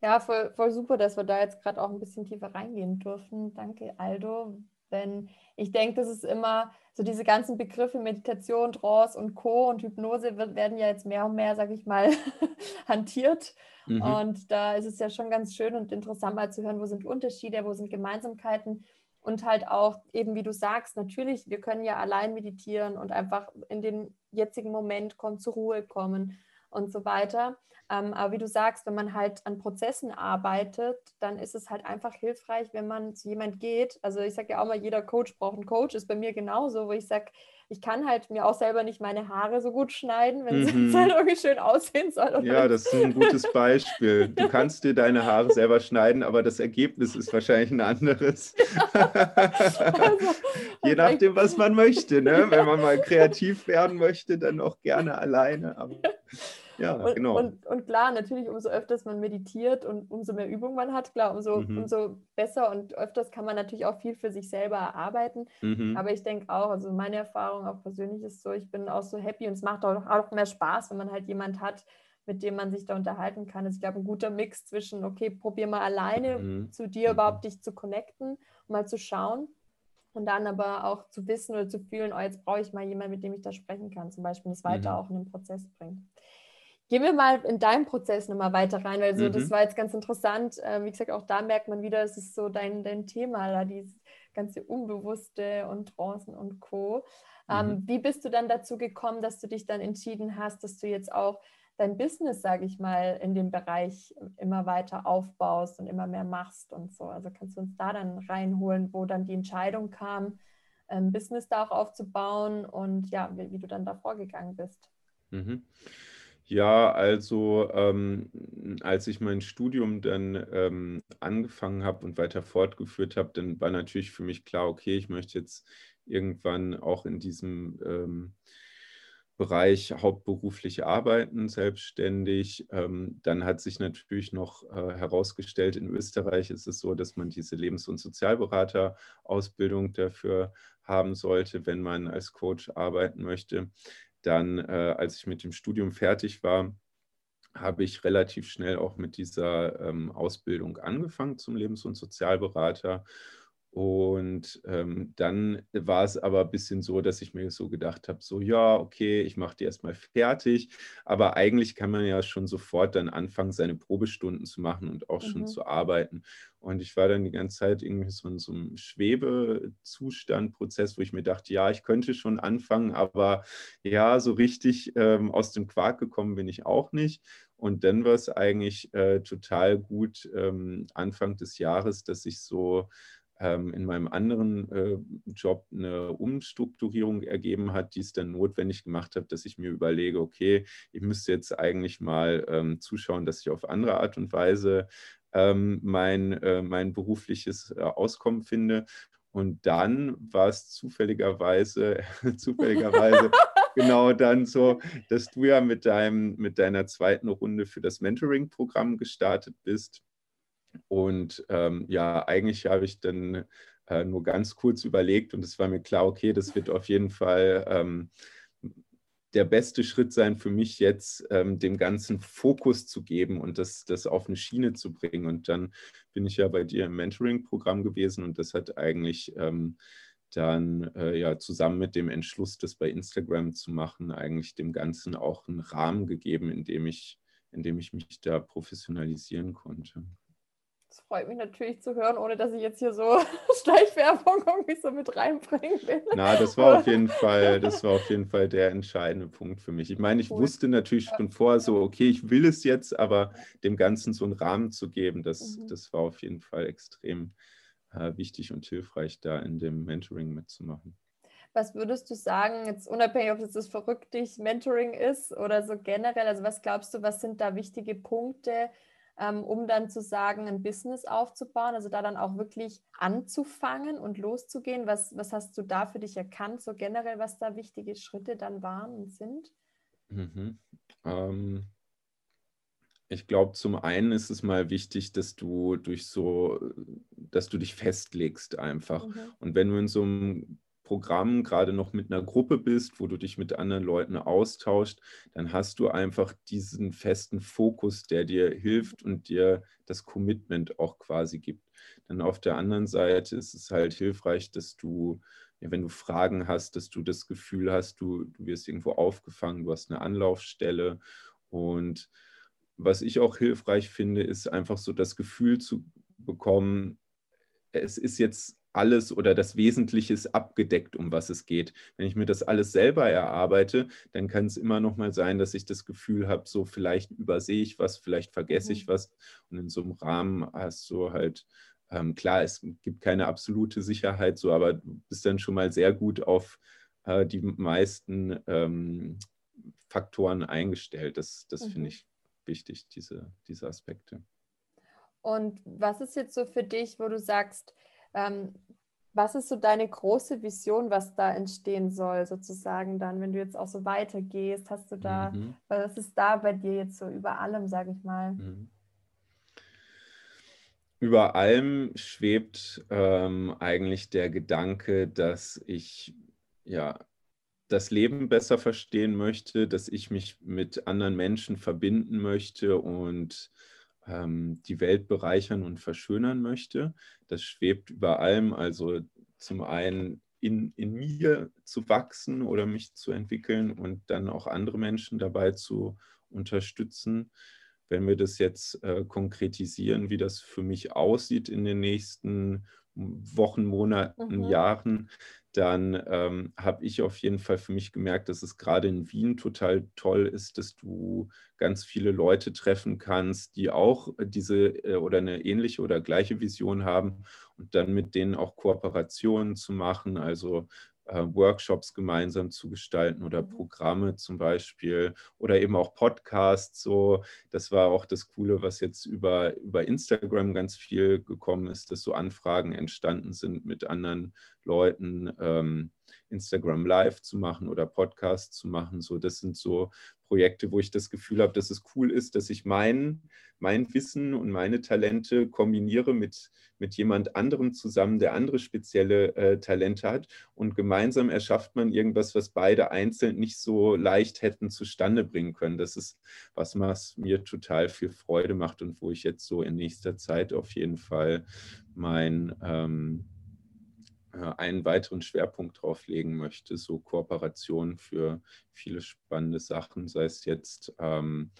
Ja, voll, voll super, dass wir da jetzt gerade auch ein bisschen tiefer reingehen dürfen. Danke, Aldo. Denn ich denke, das ist immer so diese ganzen Begriffe Meditation, Trance und Co. und Hypnose werden ja jetzt mehr und mehr, sage ich mal, <laughs> hantiert. Mhm. Und da ist es ja schon ganz schön und interessant mal zu hören, wo sind Unterschiede, wo sind Gemeinsamkeiten und halt auch eben, wie du sagst, natürlich, wir können ja allein meditieren und einfach in den jetzigen Moment kommen, zur Ruhe kommen und so weiter. Ähm, aber wie du sagst, wenn man halt an Prozessen arbeitet, dann ist es halt einfach hilfreich, wenn man zu jemand geht. Also ich sage ja auch mal, jeder Coach braucht einen Coach, ist bei mir genauso, wo ich sage, ich kann halt mir auch selber nicht meine Haare so gut schneiden, wenn mhm. <laughs> es halt irgendwie schön aussehen soll. Ja, das ist ein gutes Beispiel. Du kannst dir deine Haare selber schneiden, aber das Ergebnis ist wahrscheinlich ein anderes. also, <laughs> Je nachdem, was man möchte. Ne? <laughs> Wenn man mal kreativ werden möchte, dann auch gerne alleine. Aber ja, und, genau. Und, und, klar, natürlich, umso öfters man meditiert und umso mehr Übung man hat, klar, umso, mhm. umso besser und öfters kann man natürlich auch viel für sich selber erarbeiten. Mhm. Aber ich denke auch, also meine Erfahrung auch persönlich ist so, ich bin auch so happy und es macht auch, auch mehr Spaß, wenn man halt jemand hat, mit dem man sich da unterhalten kann. Also ich glaube, ein guter Mix zwischen, okay, probier mal alleine mhm. zu dir mhm. überhaupt dich zu connecten, mal zu schauen. Und dann aber auch zu wissen oder zu fühlen, oh, jetzt brauche ich mal jemanden, mit dem ich da sprechen kann, zum Beispiel, das weiter mhm. auch in den Prozess bringt. Gehen wir mal in deinem Prozess nochmal weiter rein, weil so, mhm. das war jetzt ganz interessant. Ähm, wie gesagt, auch da merkt man wieder, es ist so dein, dein Thema, da dieses ganze Unbewusste und Trancen und Co. Ähm, mhm. Wie bist du dann dazu gekommen, dass du dich dann entschieden hast, dass du jetzt auch dein Business, sage ich mal, in dem Bereich immer weiter aufbaust und immer mehr machst und so? Also kannst du uns da dann reinholen, wo dann die Entscheidung kam, ein ähm, Business da auch aufzubauen und ja, wie, wie du dann da vorgegangen bist? Mhm. Ja, also ähm, als ich mein Studium dann ähm, angefangen habe und weiter fortgeführt habe, dann war natürlich für mich klar, okay, ich möchte jetzt irgendwann auch in diesem ähm, Bereich hauptberuflich arbeiten, selbstständig. Ähm, dann hat sich natürlich noch äh, herausgestellt, in Österreich ist es so, dass man diese Lebens- und Sozialberater-Ausbildung dafür haben sollte, wenn man als Coach arbeiten möchte dann, äh, als ich mit dem Studium fertig war, habe ich relativ schnell auch mit dieser ähm, Ausbildung angefangen zum Lebens- und Sozialberater und ähm, dann war es aber ein bisschen so, dass ich mir so gedacht habe, so ja, okay, ich mache die erstmal fertig. Aber eigentlich kann man ja schon sofort dann anfangen, seine Probestunden zu machen und auch mhm. schon zu arbeiten. Und ich war dann die ganze Zeit irgendwie so in so einem Schwebezustand, Prozess, wo ich mir dachte, ja, ich könnte schon anfangen, aber ja, so richtig ähm, aus dem Quark gekommen bin ich auch nicht. Und dann war es eigentlich äh, total gut ähm, Anfang des Jahres, dass ich so in meinem anderen äh, Job eine Umstrukturierung ergeben hat, die es dann notwendig gemacht hat, dass ich mir überlege, okay, ich müsste jetzt eigentlich mal ähm, zuschauen, dass ich auf andere Art und Weise ähm, mein, äh, mein berufliches äh, Auskommen finde. Und dann war es zufälligerweise, <laughs> zufälligerweise <laughs> genau dann so, dass du ja mit, deinem, mit deiner zweiten Runde für das Mentoring-Programm gestartet bist. Und ähm, ja, eigentlich habe ich dann äh, nur ganz kurz überlegt und es war mir klar, okay, das wird auf jeden Fall ähm, der beste Schritt sein für mich jetzt, ähm, dem Ganzen Fokus zu geben und das, das auf eine Schiene zu bringen. Und dann bin ich ja bei dir im Mentoring-Programm gewesen und das hat eigentlich ähm, dann äh, ja zusammen mit dem Entschluss, das bei Instagram zu machen, eigentlich dem Ganzen auch einen Rahmen gegeben, in dem ich, in dem ich mich da professionalisieren konnte. Das freut mich natürlich zu hören, ohne dass ich jetzt hier so <laughs> Schleichwerbung irgendwie so mit reinbringen will. Na, das war auf jeden Fall, <laughs> das war auf jeden Fall der entscheidende Punkt für mich. Ich meine, ich cool. wusste natürlich schon vorher so, okay, ich will es jetzt, aber dem Ganzen so einen Rahmen zu geben, das, mhm. das war auf jeden Fall extrem äh, wichtig und hilfreich, da in dem Mentoring mitzumachen. Was würdest du sagen, jetzt unabhängig, ob es das verrückt dich Mentoring ist oder so generell, also was glaubst du, was sind da wichtige Punkte, um dann zu sagen, ein Business aufzubauen, also da dann auch wirklich anzufangen und loszugehen. Was, was hast du da für dich erkannt, so generell, was da wichtige Schritte dann waren und sind? Mhm. Ähm, ich glaube, zum einen ist es mal wichtig, dass du durch so, dass du dich festlegst einfach. Mhm. Und wenn du in so einem Programm gerade noch mit einer Gruppe bist, wo du dich mit anderen Leuten austauscht, dann hast du einfach diesen festen Fokus, der dir hilft und dir das Commitment auch quasi gibt. Dann auf der anderen Seite ist es halt hilfreich, dass du, ja, wenn du Fragen hast, dass du das Gefühl hast, du, du wirst irgendwo aufgefangen, du hast eine Anlaufstelle. Und was ich auch hilfreich finde, ist einfach so das Gefühl zu bekommen, es ist jetzt alles oder das Wesentliche ist abgedeckt, um was es geht. Wenn ich mir das alles selber erarbeite, dann kann es immer noch mal sein, dass ich das Gefühl habe, so vielleicht übersehe ich was, vielleicht vergesse ich mhm. was. Und in so einem Rahmen hast du halt, ähm, klar, es gibt keine absolute Sicherheit, so, aber du bist dann schon mal sehr gut auf äh, die meisten ähm, Faktoren eingestellt. Das, das mhm. finde ich wichtig, diese, diese Aspekte. Und was ist jetzt so für dich, wo du sagst, ähm, was ist so deine große Vision, was da entstehen soll, sozusagen dann, wenn du jetzt auch so weitergehst? Hast du da, mhm. was ist da bei dir jetzt so über allem, sage ich mal? Mhm. Über allem schwebt ähm, eigentlich der Gedanke, dass ich ja das Leben besser verstehen möchte, dass ich mich mit anderen Menschen verbinden möchte und ähm, die Welt bereichern und verschönern möchte. Das schwebt über allem. Also zum einen in, in mir zu wachsen oder mich zu entwickeln und dann auch andere Menschen dabei zu unterstützen. Wenn wir das jetzt äh, konkretisieren, wie das für mich aussieht in den nächsten Wochen, Monaten, mhm. Jahren, dann ähm, habe ich auf jeden Fall für mich gemerkt, dass es gerade in Wien total toll ist, dass du ganz viele Leute treffen kannst, die auch diese äh, oder eine ähnliche oder gleiche Vision haben und dann mit denen auch Kooperationen zu machen, also Workshops gemeinsam zu gestalten oder mhm. Programme zum Beispiel oder eben auch Podcasts. So, das war auch das Coole, was jetzt über, über Instagram ganz viel gekommen ist, dass so Anfragen entstanden sind mit anderen Leuten. Ähm, Instagram Live zu machen oder Podcasts zu machen. So, das sind so Projekte, wo ich das Gefühl habe, dass es cool ist, dass ich mein, mein Wissen und meine Talente kombiniere mit, mit jemand anderem zusammen, der andere spezielle äh, Talente hat. Und gemeinsam erschafft man irgendwas, was beide einzeln nicht so leicht hätten zustande bringen können. Das ist was, was mir total viel Freude macht und wo ich jetzt so in nächster Zeit auf jeden Fall mein ähm, äh, einen weiteren Schwerpunkt drauf legen möchte, so Kooperation für viele spannende Sachen, sei es jetzt ähm,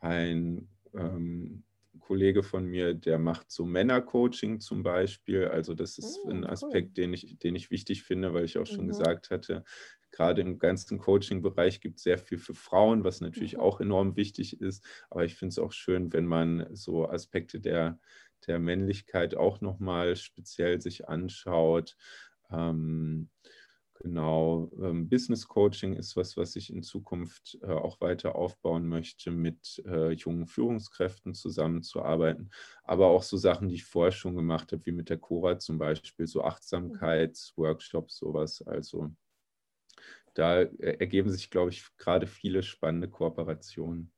ein ähm, Kollege von mir, der macht so Männercoaching zum Beispiel. Also das ist oh, ein Aspekt, cool. den, ich, den ich wichtig finde, weil ich auch schon mhm. gesagt hatte, gerade im ganzen Coaching-Bereich gibt es sehr viel für Frauen, was natürlich mhm. auch enorm wichtig ist. Aber ich finde es auch schön, wenn man so Aspekte der der Männlichkeit auch nochmal speziell sich anschaut. Ähm, genau, ähm, Business Coaching ist was, was ich in Zukunft äh, auch weiter aufbauen möchte, mit äh, jungen Führungskräften zusammenzuarbeiten. Aber auch so Sachen, die ich vorher schon gemacht habe, wie mit der Cora zum Beispiel, so Achtsamkeitsworkshops, sowas. Also da äh, ergeben sich, glaube ich, gerade viele spannende Kooperationen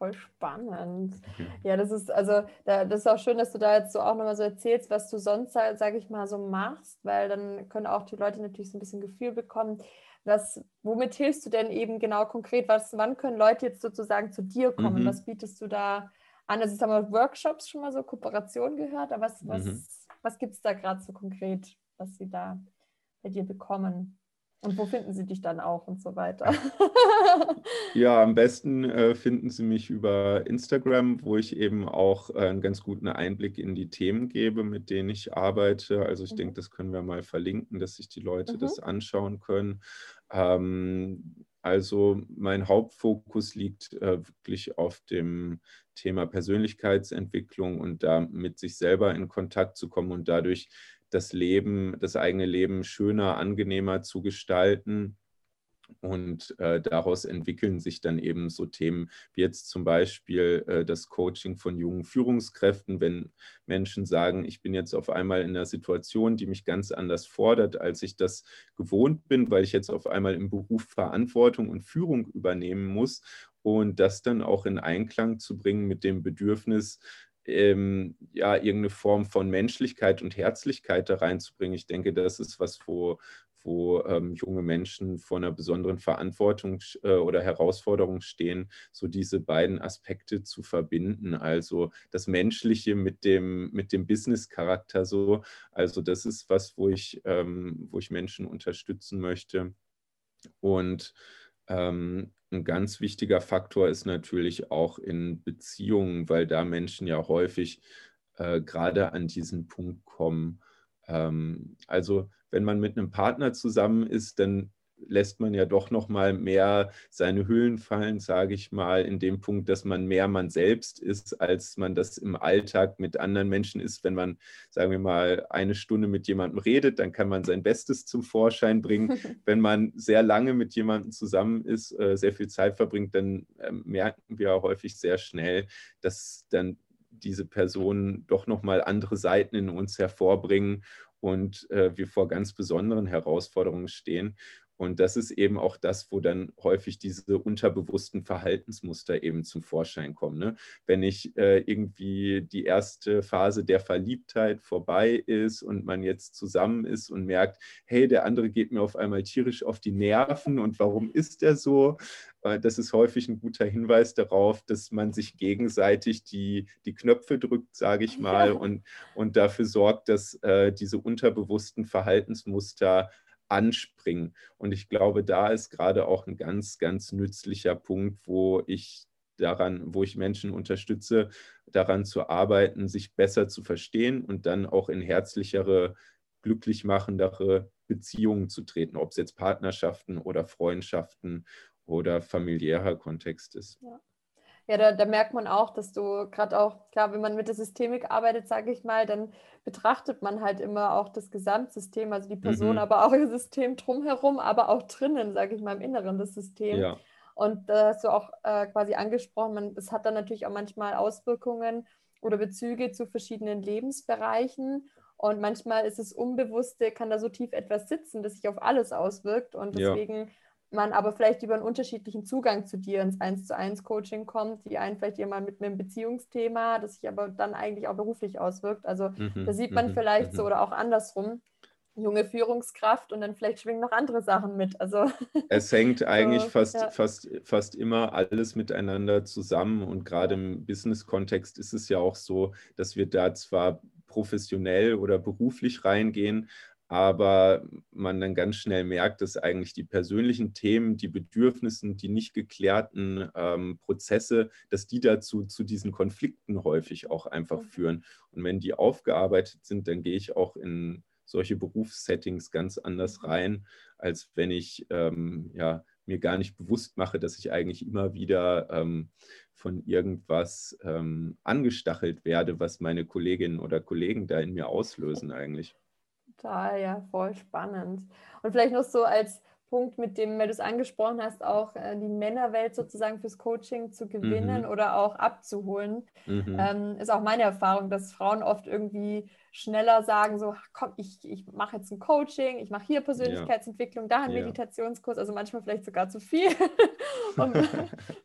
voll spannend. Mhm. Ja, das ist also, da, das ist auch schön, dass du da jetzt so auch nochmal so erzählst, was du sonst, halt, sage ich mal, so machst, weil dann können auch die Leute natürlich so ein bisschen Gefühl bekommen, was, womit hilfst du denn eben genau konkret? Was, wann können Leute jetzt sozusagen zu dir kommen? Mhm. Was bietest du da an? Also, jetzt haben wir Workshops schon mal so Kooperation gehört, aber was, was, mhm. was gibt es da gerade so konkret, was sie da bei dir bekommen? Und wo finden Sie dich dann auch und so weiter? <laughs> ja, am besten äh, finden Sie mich über Instagram, wo ich eben auch äh, einen ganz guten Einblick in die Themen gebe, mit denen ich arbeite. Also ich mhm. denke, das können wir mal verlinken, dass sich die Leute mhm. das anschauen können. Ähm, also mein Hauptfokus liegt äh, wirklich auf dem Thema Persönlichkeitsentwicklung und da mit sich selber in Kontakt zu kommen und dadurch das Leben, das eigene Leben schöner, angenehmer zu gestalten. Und äh, daraus entwickeln sich dann eben so Themen wie jetzt zum Beispiel äh, das Coaching von jungen Führungskräften, wenn Menschen sagen, ich bin jetzt auf einmal in einer Situation, die mich ganz anders fordert, als ich das gewohnt bin, weil ich jetzt auf einmal im Beruf Verantwortung und Führung übernehmen muss und das dann auch in Einklang zu bringen mit dem Bedürfnis, ähm, ja, irgendeine Form von Menschlichkeit und Herzlichkeit da reinzubringen. Ich denke, das ist was, wo, wo ähm, junge Menschen vor einer besonderen Verantwortung äh, oder Herausforderung stehen, so diese beiden Aspekte zu verbinden. Also das Menschliche mit dem, mit dem Business-Charakter so. Also das ist was, wo ich, ähm, wo ich Menschen unterstützen möchte. Und ähm, ein ganz wichtiger Faktor ist natürlich auch in Beziehungen, weil da Menschen ja häufig äh, gerade an diesen Punkt kommen. Ähm, also wenn man mit einem Partner zusammen ist, dann lässt man ja doch noch mal mehr seine Hüllen fallen, sage ich mal, in dem Punkt, dass man mehr man selbst ist, als man das im Alltag mit anderen Menschen ist. Wenn man, sagen wir mal, eine Stunde mit jemandem redet, dann kann man sein Bestes zum Vorschein bringen. <laughs> Wenn man sehr lange mit jemandem zusammen ist, äh, sehr viel Zeit verbringt, dann ähm, merken wir häufig sehr schnell, dass dann diese Personen doch noch mal andere Seiten in uns hervorbringen und äh, wir vor ganz besonderen Herausforderungen stehen. Und das ist eben auch das, wo dann häufig diese unterbewussten Verhaltensmuster eben zum Vorschein kommen. Ne? Wenn ich äh, irgendwie die erste Phase der Verliebtheit vorbei ist und man jetzt zusammen ist und merkt, hey, der andere geht mir auf einmal tierisch auf die Nerven und warum ist er so? Äh, das ist häufig ein guter Hinweis darauf, dass man sich gegenseitig die, die Knöpfe drückt, sage ich <laughs> mal, ja. und, und dafür sorgt, dass äh, diese unterbewussten Verhaltensmuster anspringen. Und ich glaube, da ist gerade auch ein ganz, ganz nützlicher Punkt, wo ich daran, wo ich Menschen unterstütze, daran zu arbeiten, sich besser zu verstehen und dann auch in herzlichere, glücklich machendere Beziehungen zu treten, ob es jetzt Partnerschaften oder Freundschaften oder familiärer Kontext ist. Ja. Ja, da, da, merkt man auch, dass du gerade auch, klar, wenn man mit der Systemik arbeitet, sage ich mal, dann betrachtet man halt immer auch das Gesamtsystem, also die Person, mhm. aber auch das System drumherum, aber auch drinnen, sage ich mal, im Inneren des Systems. Ja. Und da hast du auch äh, quasi angesprochen, es hat dann natürlich auch manchmal Auswirkungen oder Bezüge zu verschiedenen Lebensbereichen. Und manchmal ist es Unbewusste, kann da so tief etwas sitzen, das sich auf alles auswirkt. Und deswegen ja man aber vielleicht über einen unterschiedlichen Zugang zu dir ins 1 zu 1 Coaching kommt, die einen vielleicht jemand mit einem Beziehungsthema, das sich aber dann eigentlich auch beruflich auswirkt. Also mhm, da sieht man mhm, vielleicht so mhm. oder auch andersrum, junge Führungskraft und dann vielleicht schwingen noch andere Sachen mit. Also <laughs> es hängt eigentlich so, fast, ja. fast, fast immer alles miteinander zusammen und gerade im Business-Kontext ist es ja auch so, dass wir da zwar professionell oder beruflich reingehen, aber man dann ganz schnell merkt, dass eigentlich die persönlichen Themen, die Bedürfnisse, die nicht geklärten ähm, Prozesse, dass die dazu zu diesen Konflikten häufig auch einfach führen. Und wenn die aufgearbeitet sind, dann gehe ich auch in solche Berufssettings ganz anders rein, als wenn ich ähm, ja, mir gar nicht bewusst mache, dass ich eigentlich immer wieder ähm, von irgendwas ähm, angestachelt werde, was meine Kolleginnen oder Kollegen da in mir auslösen eigentlich. Total, ja, voll spannend. Und vielleicht noch so als Punkt, mit dem, weil du es angesprochen hast, auch äh, die Männerwelt sozusagen fürs Coaching zu gewinnen mhm. oder auch abzuholen, mhm. ähm, ist auch meine Erfahrung, dass Frauen oft irgendwie schneller sagen, so, komm, ich, ich mache jetzt ein Coaching, ich mache hier Persönlichkeitsentwicklung, da einen ja. Meditationskurs, also manchmal vielleicht sogar zu viel. <laughs> und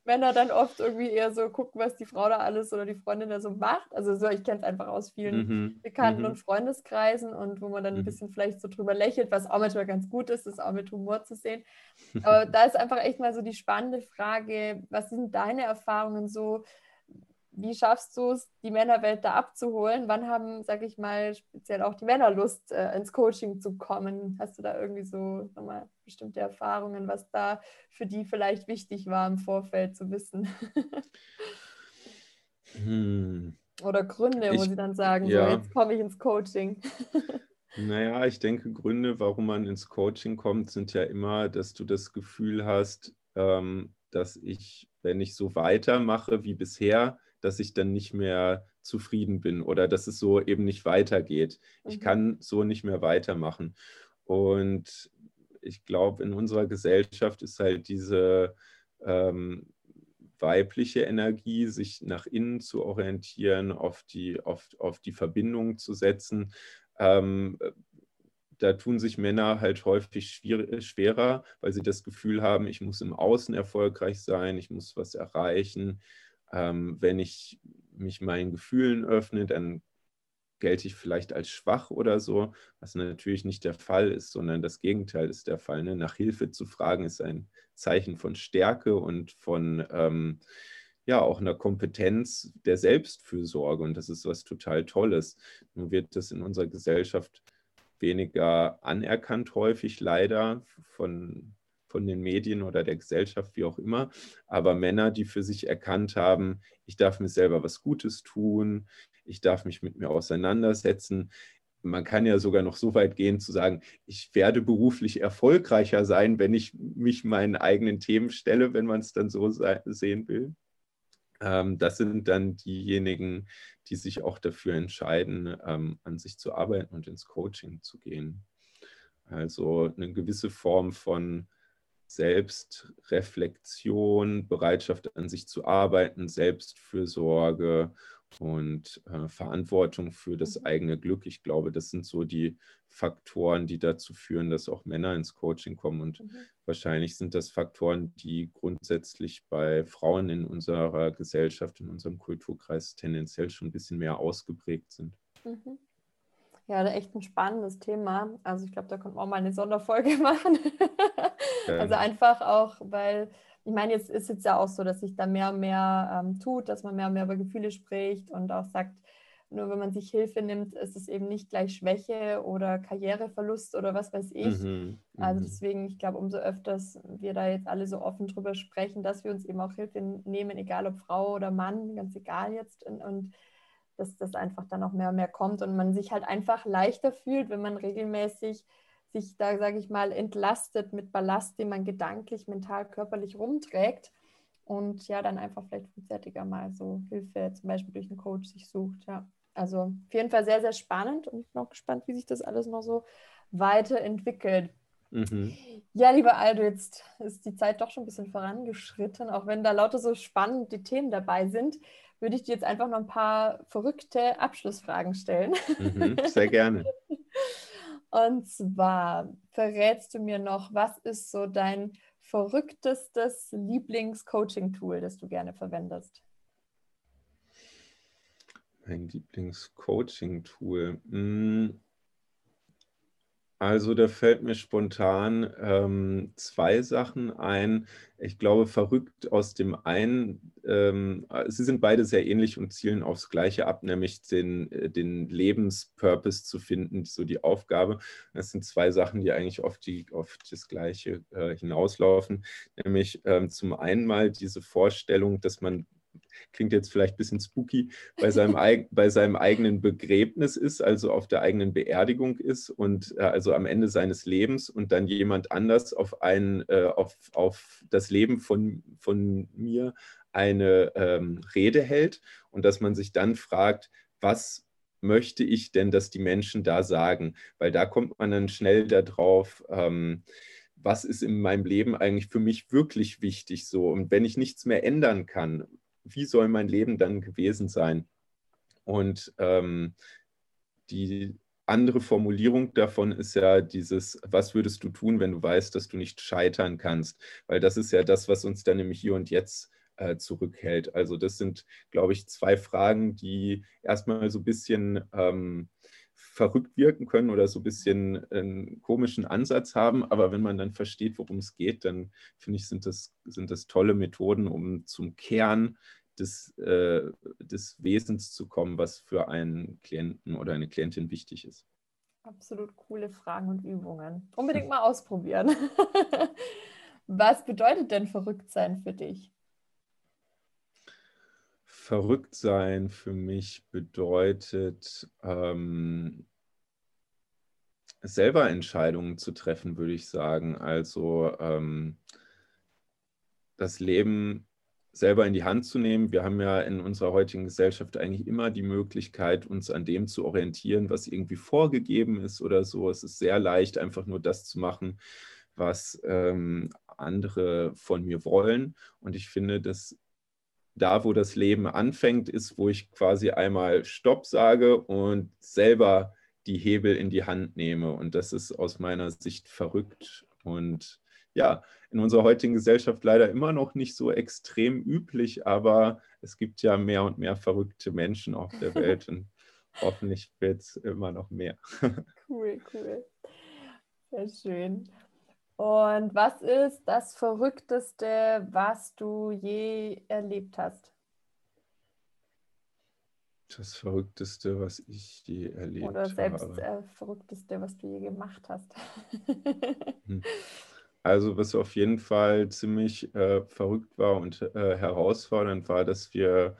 Männer dann oft irgendwie eher so gucken, was die Frau da alles oder die Freundin da so macht. Also so, ich kenne es einfach aus vielen mhm. Bekannten mhm. und Freundeskreisen und wo man dann ein mhm. bisschen vielleicht so drüber lächelt, was auch manchmal ganz gut ist, das auch mit Humor zu sehen. <laughs> Aber da ist einfach echt mal so die spannende Frage, was sind deine Erfahrungen so? Wie schaffst du es, die Männerwelt da abzuholen? Wann haben, sag ich mal, speziell auch die Männer Lust, äh, ins Coaching zu kommen? Hast du da irgendwie so nochmal bestimmte Erfahrungen, was da für die vielleicht wichtig war im Vorfeld zu wissen? <laughs> hm. Oder Gründe, wo ich, sie dann sagen, ja. so, jetzt komme ich ins Coaching. <laughs> naja, ich denke, Gründe, warum man ins Coaching kommt, sind ja immer, dass du das Gefühl hast, ähm, dass ich, wenn ich so weitermache wie bisher, dass ich dann nicht mehr zufrieden bin oder dass es so eben nicht weitergeht. Mhm. Ich kann so nicht mehr weitermachen. Und ich glaube, in unserer Gesellschaft ist halt diese ähm, weibliche Energie, sich nach innen zu orientieren, auf die, auf, auf die Verbindung zu setzen. Ähm, da tun sich Männer halt häufig schwer, schwerer, weil sie das Gefühl haben, ich muss im Außen erfolgreich sein, ich muss was erreichen, ähm, wenn ich mich meinen Gefühlen öffne, dann gelte ich vielleicht als schwach oder so, was natürlich nicht der Fall ist, sondern das Gegenteil ist der Fall. Ne? Nach Hilfe zu fragen ist ein Zeichen von Stärke und von ähm, ja auch einer Kompetenz der Selbstfürsorge und das ist was total Tolles. Nun wird das in unserer Gesellschaft weniger anerkannt häufig leider von von den Medien oder der Gesellschaft, wie auch immer, aber Männer, die für sich erkannt haben, ich darf mir selber was Gutes tun, ich darf mich mit mir auseinandersetzen, man kann ja sogar noch so weit gehen zu sagen, ich werde beruflich erfolgreicher sein, wenn ich mich meinen eigenen Themen stelle, wenn man es dann so sehen will. Ähm, das sind dann diejenigen, die sich auch dafür entscheiden, ähm, an sich zu arbeiten und ins Coaching zu gehen. Also eine gewisse Form von Selbstreflexion, Bereitschaft an sich zu arbeiten, Selbstfürsorge und äh, Verantwortung für das mhm. eigene Glück. Ich glaube, das sind so die Faktoren, die dazu führen, dass auch Männer ins Coaching kommen. Und mhm. wahrscheinlich sind das Faktoren, die grundsätzlich bei Frauen in unserer Gesellschaft, in unserem Kulturkreis tendenziell schon ein bisschen mehr ausgeprägt sind. Mhm. Ja, echt ein spannendes Thema. Also ich glaube, da könnte man auch mal eine Sonderfolge <laughs> machen. ja. Also einfach auch, weil ich meine, jetzt ist es ja auch so, dass sich da mehr und mehr ähm, tut, dass man mehr und mehr über Gefühle spricht und auch sagt, nur wenn man sich Hilfe nimmt, ist es eben nicht gleich Schwäche oder Karriereverlust oder was weiß ich. Mhm, also mhm. deswegen, ich glaube, umso öfters wir da jetzt alle so offen drüber sprechen, dass wir uns eben auch Hilfe nehmen, egal ob Frau oder Mann, ganz egal jetzt. Und, und dass das einfach dann auch mehr und mehr kommt und man sich halt einfach leichter fühlt, wenn man regelmäßig sich da, sage ich mal, entlastet mit Ballast, den man gedanklich, mental, körperlich rumträgt und ja, dann einfach vielleicht frühzeitiger mal so Hilfe zum Beispiel durch einen Coach sich sucht. Ja. Also auf jeden Fall sehr, sehr spannend und ich bin auch gespannt, wie sich das alles noch so weiterentwickelt. Mhm. Ja, lieber Aldo, jetzt ist die Zeit doch schon ein bisschen vorangeschritten, auch wenn da lauter so spannende Themen dabei sind würde ich dir jetzt einfach noch ein paar verrückte Abschlussfragen stellen. Mhm, <laughs> sehr gerne. Und zwar verrätst du mir noch, was ist so dein verrücktestes Lieblings-Coaching-Tool, das du gerne verwendest? Mein Lieblings-Coaching-Tool. Hm. Also da fällt mir spontan ähm, zwei Sachen ein. Ich glaube, verrückt aus dem einen, ähm, sie sind beide sehr ähnlich und zielen aufs Gleiche ab, nämlich den, äh, den Lebenspurpose zu finden, so die Aufgabe. Das sind zwei Sachen, die eigentlich auf, die, auf das Gleiche äh, hinauslaufen. Nämlich ähm, zum einen mal diese Vorstellung, dass man klingt jetzt vielleicht ein bisschen spooky, bei seinem, <laughs> bei seinem eigenen Begräbnis ist, also auf der eigenen Beerdigung ist und äh, also am Ende seines Lebens und dann jemand anders auf, ein, äh, auf, auf das Leben von, von mir eine ähm, Rede hält und dass man sich dann fragt, was möchte ich denn, dass die Menschen da sagen? Weil da kommt man dann schnell darauf, ähm, was ist in meinem Leben eigentlich für mich wirklich wichtig so? Und wenn ich nichts mehr ändern kann, wie soll mein Leben dann gewesen sein? Und ähm, die andere Formulierung davon ist ja dieses, was würdest du tun, wenn du weißt, dass du nicht scheitern kannst? Weil das ist ja das, was uns dann nämlich hier und jetzt äh, zurückhält. Also das sind, glaube ich, zwei Fragen, die erstmal so ein bisschen ähm, verrückt wirken können oder so ein bisschen einen komischen Ansatz haben. Aber wenn man dann versteht, worum es geht, dann finde ich, sind das, sind das tolle Methoden, um zum Kern des, äh, des Wesens zu kommen, was für einen Klienten oder eine Klientin wichtig ist. Absolut coole Fragen und Übungen. Unbedingt <laughs> mal ausprobieren. <laughs> was bedeutet denn verrückt sein für dich? Verrückt sein für mich bedeutet, ähm, selber Entscheidungen zu treffen, würde ich sagen. Also ähm, das Leben selber in die Hand zu nehmen. Wir haben ja in unserer heutigen Gesellschaft eigentlich immer die Möglichkeit, uns an dem zu orientieren, was irgendwie vorgegeben ist oder so. Es ist sehr leicht, einfach nur das zu machen, was ähm, andere von mir wollen. Und ich finde, dass da, wo das Leben anfängt, ist, wo ich quasi einmal Stopp sage und selber die Hebel in die Hand nehme. Und das ist aus meiner Sicht verrückt. Und ja, in unserer heutigen Gesellschaft leider immer noch nicht so extrem üblich, aber es gibt ja mehr und mehr verrückte Menschen auf der <laughs> Welt und hoffentlich wird es immer noch mehr. cool, cool. Sehr schön. Und was ist das Verrückteste, was du je erlebt hast? Das Verrückteste, was ich je erlebt habe. Oder selbst habe. Äh, Verrückteste, was du je gemacht hast. hm. <laughs> Also was auf jeden Fall ziemlich äh, verrückt war und äh, herausfordernd war, dass wir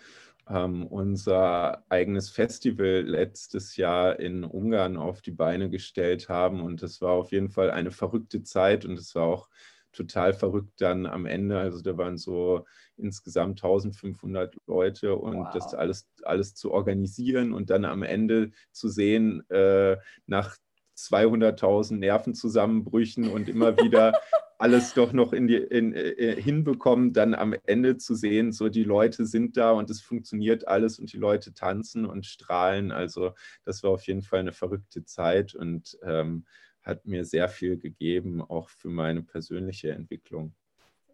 ähm, unser eigenes Festival letztes Jahr in Ungarn auf die Beine gestellt haben. Und das war auf jeden Fall eine verrückte Zeit und es war auch total verrückt dann am Ende. Also da waren so insgesamt 1500 Leute und wow. das alles, alles zu organisieren und dann am Ende zu sehen, äh, nach 200.000 Nervenzusammenbrüchen und immer <laughs> wieder alles doch noch in die, in, äh, hinbekommen, dann am Ende zu sehen, so die Leute sind da und es funktioniert alles und die Leute tanzen und strahlen. Also das war auf jeden Fall eine verrückte Zeit und ähm, hat mir sehr viel gegeben, auch für meine persönliche Entwicklung.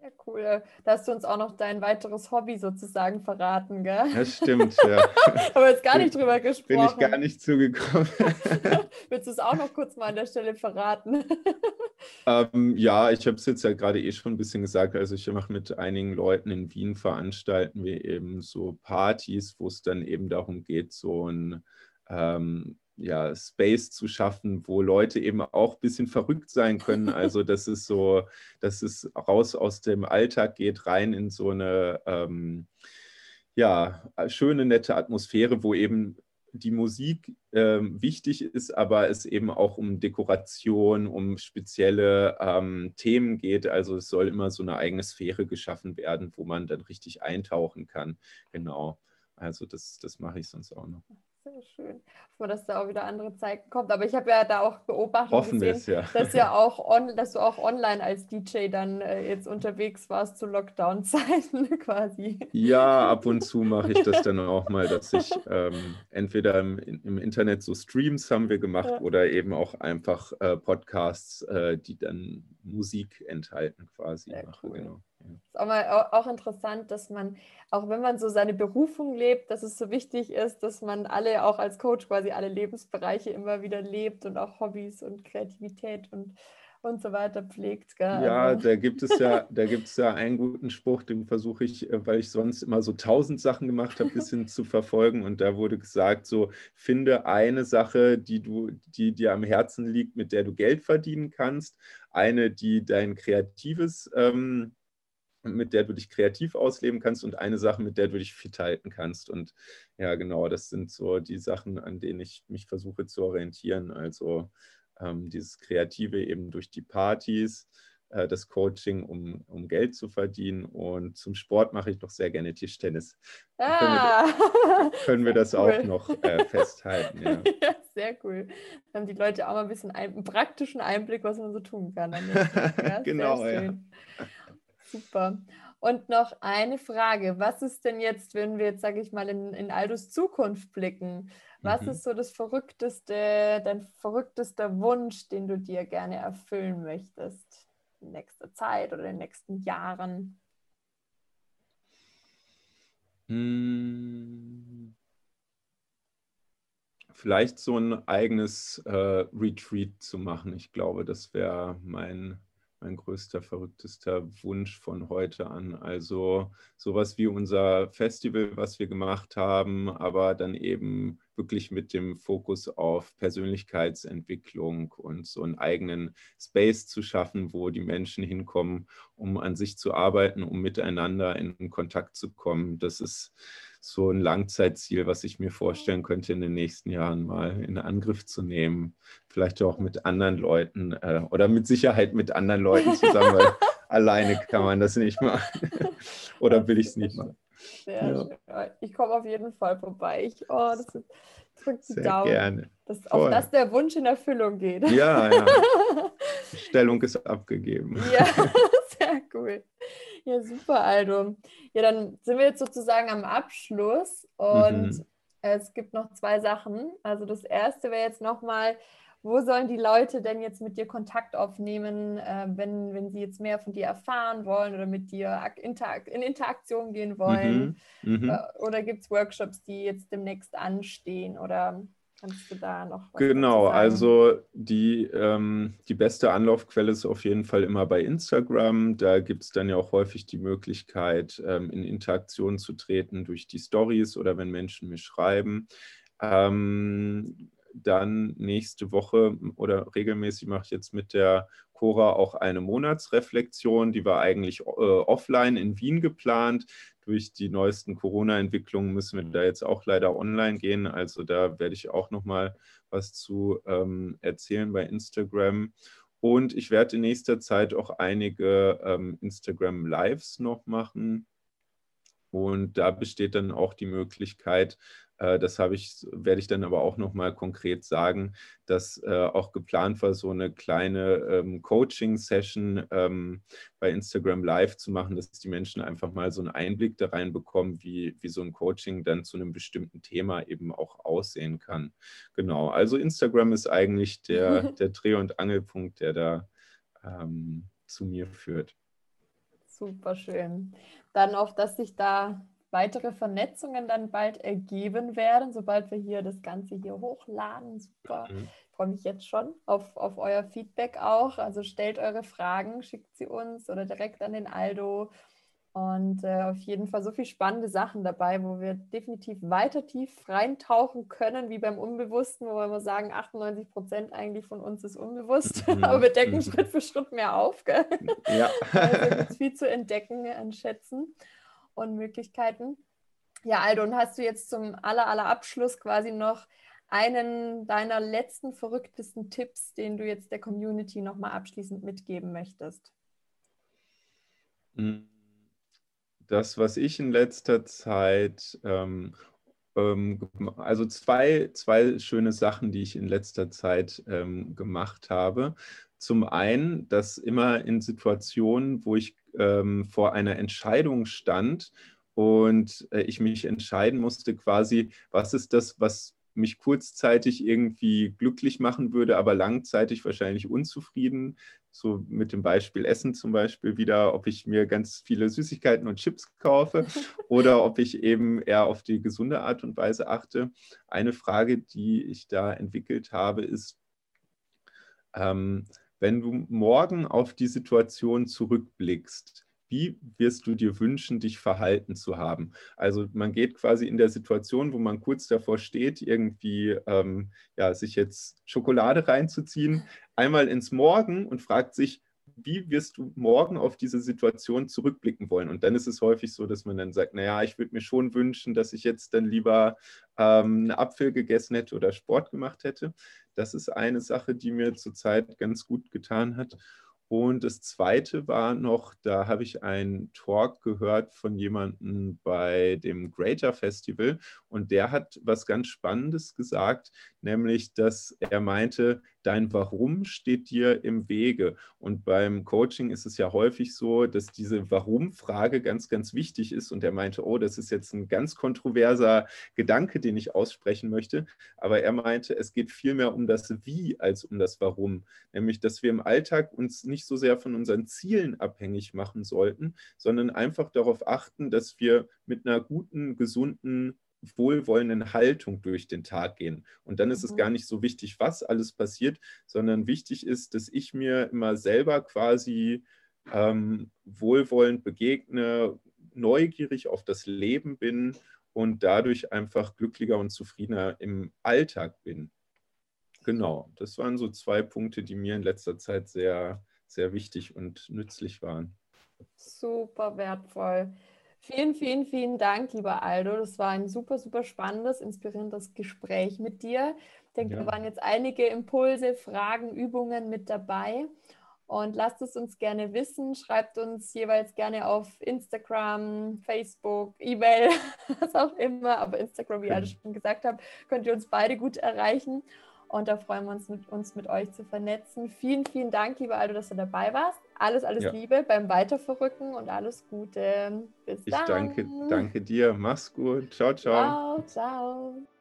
Sehr cool. Da hast du uns auch noch dein weiteres Hobby sozusagen verraten, gell? Das stimmt, ja. <laughs> Aber jetzt gar nicht drüber gesprochen. Bin ich gar nicht zugekommen. <laughs> Willst du es auch noch kurz mal an der Stelle verraten? <laughs> ähm, ja, ich habe es jetzt ja gerade eh schon ein bisschen gesagt. Also ich mache mit einigen Leuten in Wien veranstalten wir eben so Partys, wo es dann eben darum geht, so ein ähm, ja, Space zu schaffen, wo Leute eben auch ein bisschen verrückt sein können. <laughs> Also das ist so, dass es raus aus dem Alltag geht, rein in so eine ähm, ja, schöne, nette Atmosphäre, wo eben die Musik äh, wichtig ist, aber es eben auch um Dekoration, um spezielle ähm, Themen geht. Also es soll immer so eine eigene Sphäre geschaffen werden, wo man dann richtig eintauchen kann. Genau. Also das, das mache ich sonst auch noch. Sehr schön. Hoffen dass da auch wieder andere Zeiten kommt. Aber ich habe ja da auch beobachtet, Hoffen gesehen, ja. dass, ja <laughs> auch on, dass du auch online als DJ dann äh, jetzt unterwegs warst zu Lockdown-Zeiten <laughs> quasi. Ja, ab und zu mache ich das dann auch mal, dass ich ähm, entweder im, im, Internet so Streams haben wir gemacht ja. oder eben auch einfach äh, Podcasts, äh, die dann Musik enthalten quasi. Sehr mache, cool. genau. Ist auch, mal, auch interessant, dass man, auch wenn man so seine Berufung lebt, dass es so wichtig ist, dass man alle, auch als Coach quasi alle Lebensbereiche immer wieder lebt und auch Hobbys und Kreativität und, und so weiter pflegt. Gell? Ja, also. da gibt es ja, da gibt es ja einen guten Spruch, den versuche ich, äh, weil ich sonst immer so tausend Sachen gemacht habe, ein bisschen zu verfolgen. Und da wurde gesagt: so, finde eine Sache, die du, die dir am Herzen liegt, mit der du Geld verdienen kannst, eine, die dein kreatives ähm, mit der du dich kreativ ausleben kannst und eine Sache, mit der du dich fit halten kannst. Und ja, genau, das sind so die Sachen, an denen ich mich versuche zu orientieren. Also ähm, dieses Kreative eben durch die Partys, äh, das Coaching, um, um Geld zu verdienen. Und zum Sport mache ich doch sehr gerne Tischtennis. Ah. Können wir, <laughs> können wir das cool. auch noch äh, festhalten. Ja. <laughs> ja. sehr cool. Dann haben die Leute auch mal ein bisschen ein, einen praktischen Einblick, was man so tun kann. <laughs> Genau, ja. Super. Und noch eine Frage. Was ist denn jetzt, wenn wir jetzt, sage ich mal, in, in Aldus Zukunft blicken? Was mhm. ist so das verrückteste, dein verrücktester Wunsch, den du dir gerne erfüllen möchtest in nächster Zeit oder in den nächsten Jahren? Hm. Vielleicht so ein eigenes äh, Retreat zu machen. Ich glaube, das wäre mein mein größter, verrücktester Wunsch von heute an. Also sowas wie unser Festival, was wir gemacht haben, aber dann eben wirklich mit dem Fokus auf Persönlichkeitsentwicklung und so einen eigenen Space zu schaffen, wo die Menschen hinkommen, um an sich zu arbeiten, um miteinander in Kontakt zu kommen. Das ist so ein Langzeitziel, was ich mir vorstellen könnte, in den nächsten Jahren mal in Angriff zu nehmen. Vielleicht auch mit anderen Leuten äh, oder mit Sicherheit mit anderen Leuten zusammen, weil <laughs> alleine kann man das nicht machen. <laughs> oder will ich es nicht machen. Sehr ja. schön. Ich komme auf jeden Fall vorbei. Ich, oh, das ist, drückt die Sehr Daumen, gerne. dass auch das der Wunsch in Erfüllung geht. Ja, ja. <laughs> Stellung ist abgegeben. Ja, sehr cool. Ja, super, Aldo. Ja, dann sind wir jetzt sozusagen am Abschluss und mhm. es gibt noch zwei Sachen. Also das erste wäre jetzt nochmal, wo sollen die Leute denn jetzt mit dir Kontakt aufnehmen, äh, wenn, wenn sie jetzt mehr von dir erfahren wollen oder mit dir in Interaktion gehen wollen? Mhm. Mhm. Äh, oder gibt es Workshops, die jetzt demnächst anstehen? Oder Kannst du da noch was Genau, also die, ähm, die beste Anlaufquelle ist auf jeden Fall immer bei Instagram. Da gibt es dann ja auch häufig die Möglichkeit, ähm, in Interaktion zu treten durch die Stories oder wenn Menschen mir schreiben. Ähm, dann nächste Woche oder regelmäßig mache ich jetzt mit der Cora auch eine Monatsreflexion, die war eigentlich äh, offline in Wien geplant. Durch die neuesten Corona-Entwicklungen müssen wir da jetzt auch leider online gehen. Also da werde ich auch noch mal was zu ähm, erzählen bei Instagram. Und ich werde in nächster Zeit auch einige ähm, Instagram Lives noch machen. Und da besteht dann auch die Möglichkeit, das habe ich, werde ich dann aber auch noch mal konkret sagen, dass äh, auch geplant war, so eine kleine ähm, Coaching-Session ähm, bei Instagram Live zu machen, dass die Menschen einfach mal so einen Einblick da rein bekommen, wie, wie so ein Coaching dann zu einem bestimmten Thema eben auch aussehen kann. Genau, also Instagram ist eigentlich der, der Dreh- und Angelpunkt, der da ähm, zu mir führt. Super schön. Dann auf dass sich da weitere Vernetzungen dann bald ergeben werden, sobald wir hier das Ganze hier hochladen. Super. Mhm. Ich freue mich jetzt schon auf, auf euer Feedback auch. Also stellt eure Fragen, schickt sie uns oder direkt an den Aldo. Und äh, auf jeden Fall so viele spannende Sachen dabei, wo wir definitiv weiter tief reintauchen können, wie beim Unbewussten, wo wir immer sagen, 98 Prozent eigentlich von uns ist unbewusst, mhm. <laughs> aber wir decken mhm. Schritt für Schritt mehr auf. Gell? Ja. Also gibt viel zu entdecken an Schätzen und Möglichkeiten. Ja, Aldo, hast du jetzt zum aller, aller Abschluss quasi noch einen deiner letzten verrücktesten Tipps, den du jetzt der Community nochmal abschließend mitgeben möchtest? Das, was ich in letzter Zeit, ähm, ähm, also zwei, zwei schöne Sachen, die ich in letzter Zeit ähm, gemacht habe. Zum einen, dass immer in Situationen, wo ich ähm, vor einer Entscheidung stand und äh, ich mich entscheiden musste, quasi, was ist das, was mich kurzzeitig irgendwie glücklich machen würde, aber langzeitig wahrscheinlich unzufrieden. So mit dem Beispiel Essen zum Beispiel wieder, ob ich mir ganz viele Süßigkeiten und Chips kaufe <laughs> oder ob ich eben eher auf die gesunde Art und Weise achte. Eine Frage, die ich da entwickelt habe, ist, ähm, wenn du morgen auf die Situation zurückblickst, wie wirst du dir wünschen, dich verhalten zu haben? Also man geht quasi in der Situation, wo man kurz davor steht, irgendwie ähm, ja, sich jetzt Schokolade reinzuziehen, einmal ins Morgen und fragt sich, wie wirst du morgen auf diese Situation zurückblicken wollen? Und dann ist es häufig so, dass man dann sagt, naja, ich würde mir schon wünschen, dass ich jetzt dann lieber ähm, einen Apfel gegessen hätte oder Sport gemacht hätte. Das ist eine Sache, die mir zurzeit ganz gut getan hat. Und das zweite war noch, da habe ich einen Talk gehört von jemandem bei dem Greater Festival und der hat was ganz Spannendes gesagt, nämlich, dass er meinte, dein Warum steht dir im Wege. Und beim Coaching ist es ja häufig so, dass diese Warum-Frage ganz, ganz wichtig ist. Und er meinte, oh, das ist jetzt ein ganz kontroverser Gedanke, den ich aussprechen möchte. Aber er meinte, es geht vielmehr um das Wie als um das Warum. Nämlich, dass wir im Alltag uns nicht so sehr von unseren Zielen abhängig machen sollten, sondern einfach darauf achten, dass wir mit einer guten, gesunden wohlwollenden Haltung durch den Tag gehen. Und dann ist mhm. es gar nicht so wichtig, was alles passiert, sondern wichtig ist, dass ich mir immer selber quasi ähm, wohlwollend begegne, neugierig auf das Leben bin und dadurch einfach glücklicher und zufriedener im Alltag bin. Genau, das waren so zwei Punkte, die mir in letzter Zeit sehr, sehr wichtig und nützlich waren. Super wertvoll. Vielen, vielen, vielen Dank, lieber Aldo. Das war ein super, super spannendes, inspirierendes Gespräch mit dir. Ich denke, ja. da waren jetzt einige Impulse, Fragen, Übungen mit dabei. Und lasst es uns gerne wissen. Schreibt uns jeweils gerne auf Instagram, Facebook, E-Mail, <laughs> was auch immer. Aber Instagram, wie ich alles schon gesagt habe, könnt ihr uns beide gut erreichen. Und da freuen wir uns, mit, uns mit euch zu vernetzen. Vielen, vielen Dank, lieber Aldo, dass du dabei warst. Alles, alles ja. Liebe beim Weiterverrücken und alles Gute. Bis ich dann. Ich danke, danke dir. Mach's gut. Ciao, ciao. Ciao, ciao.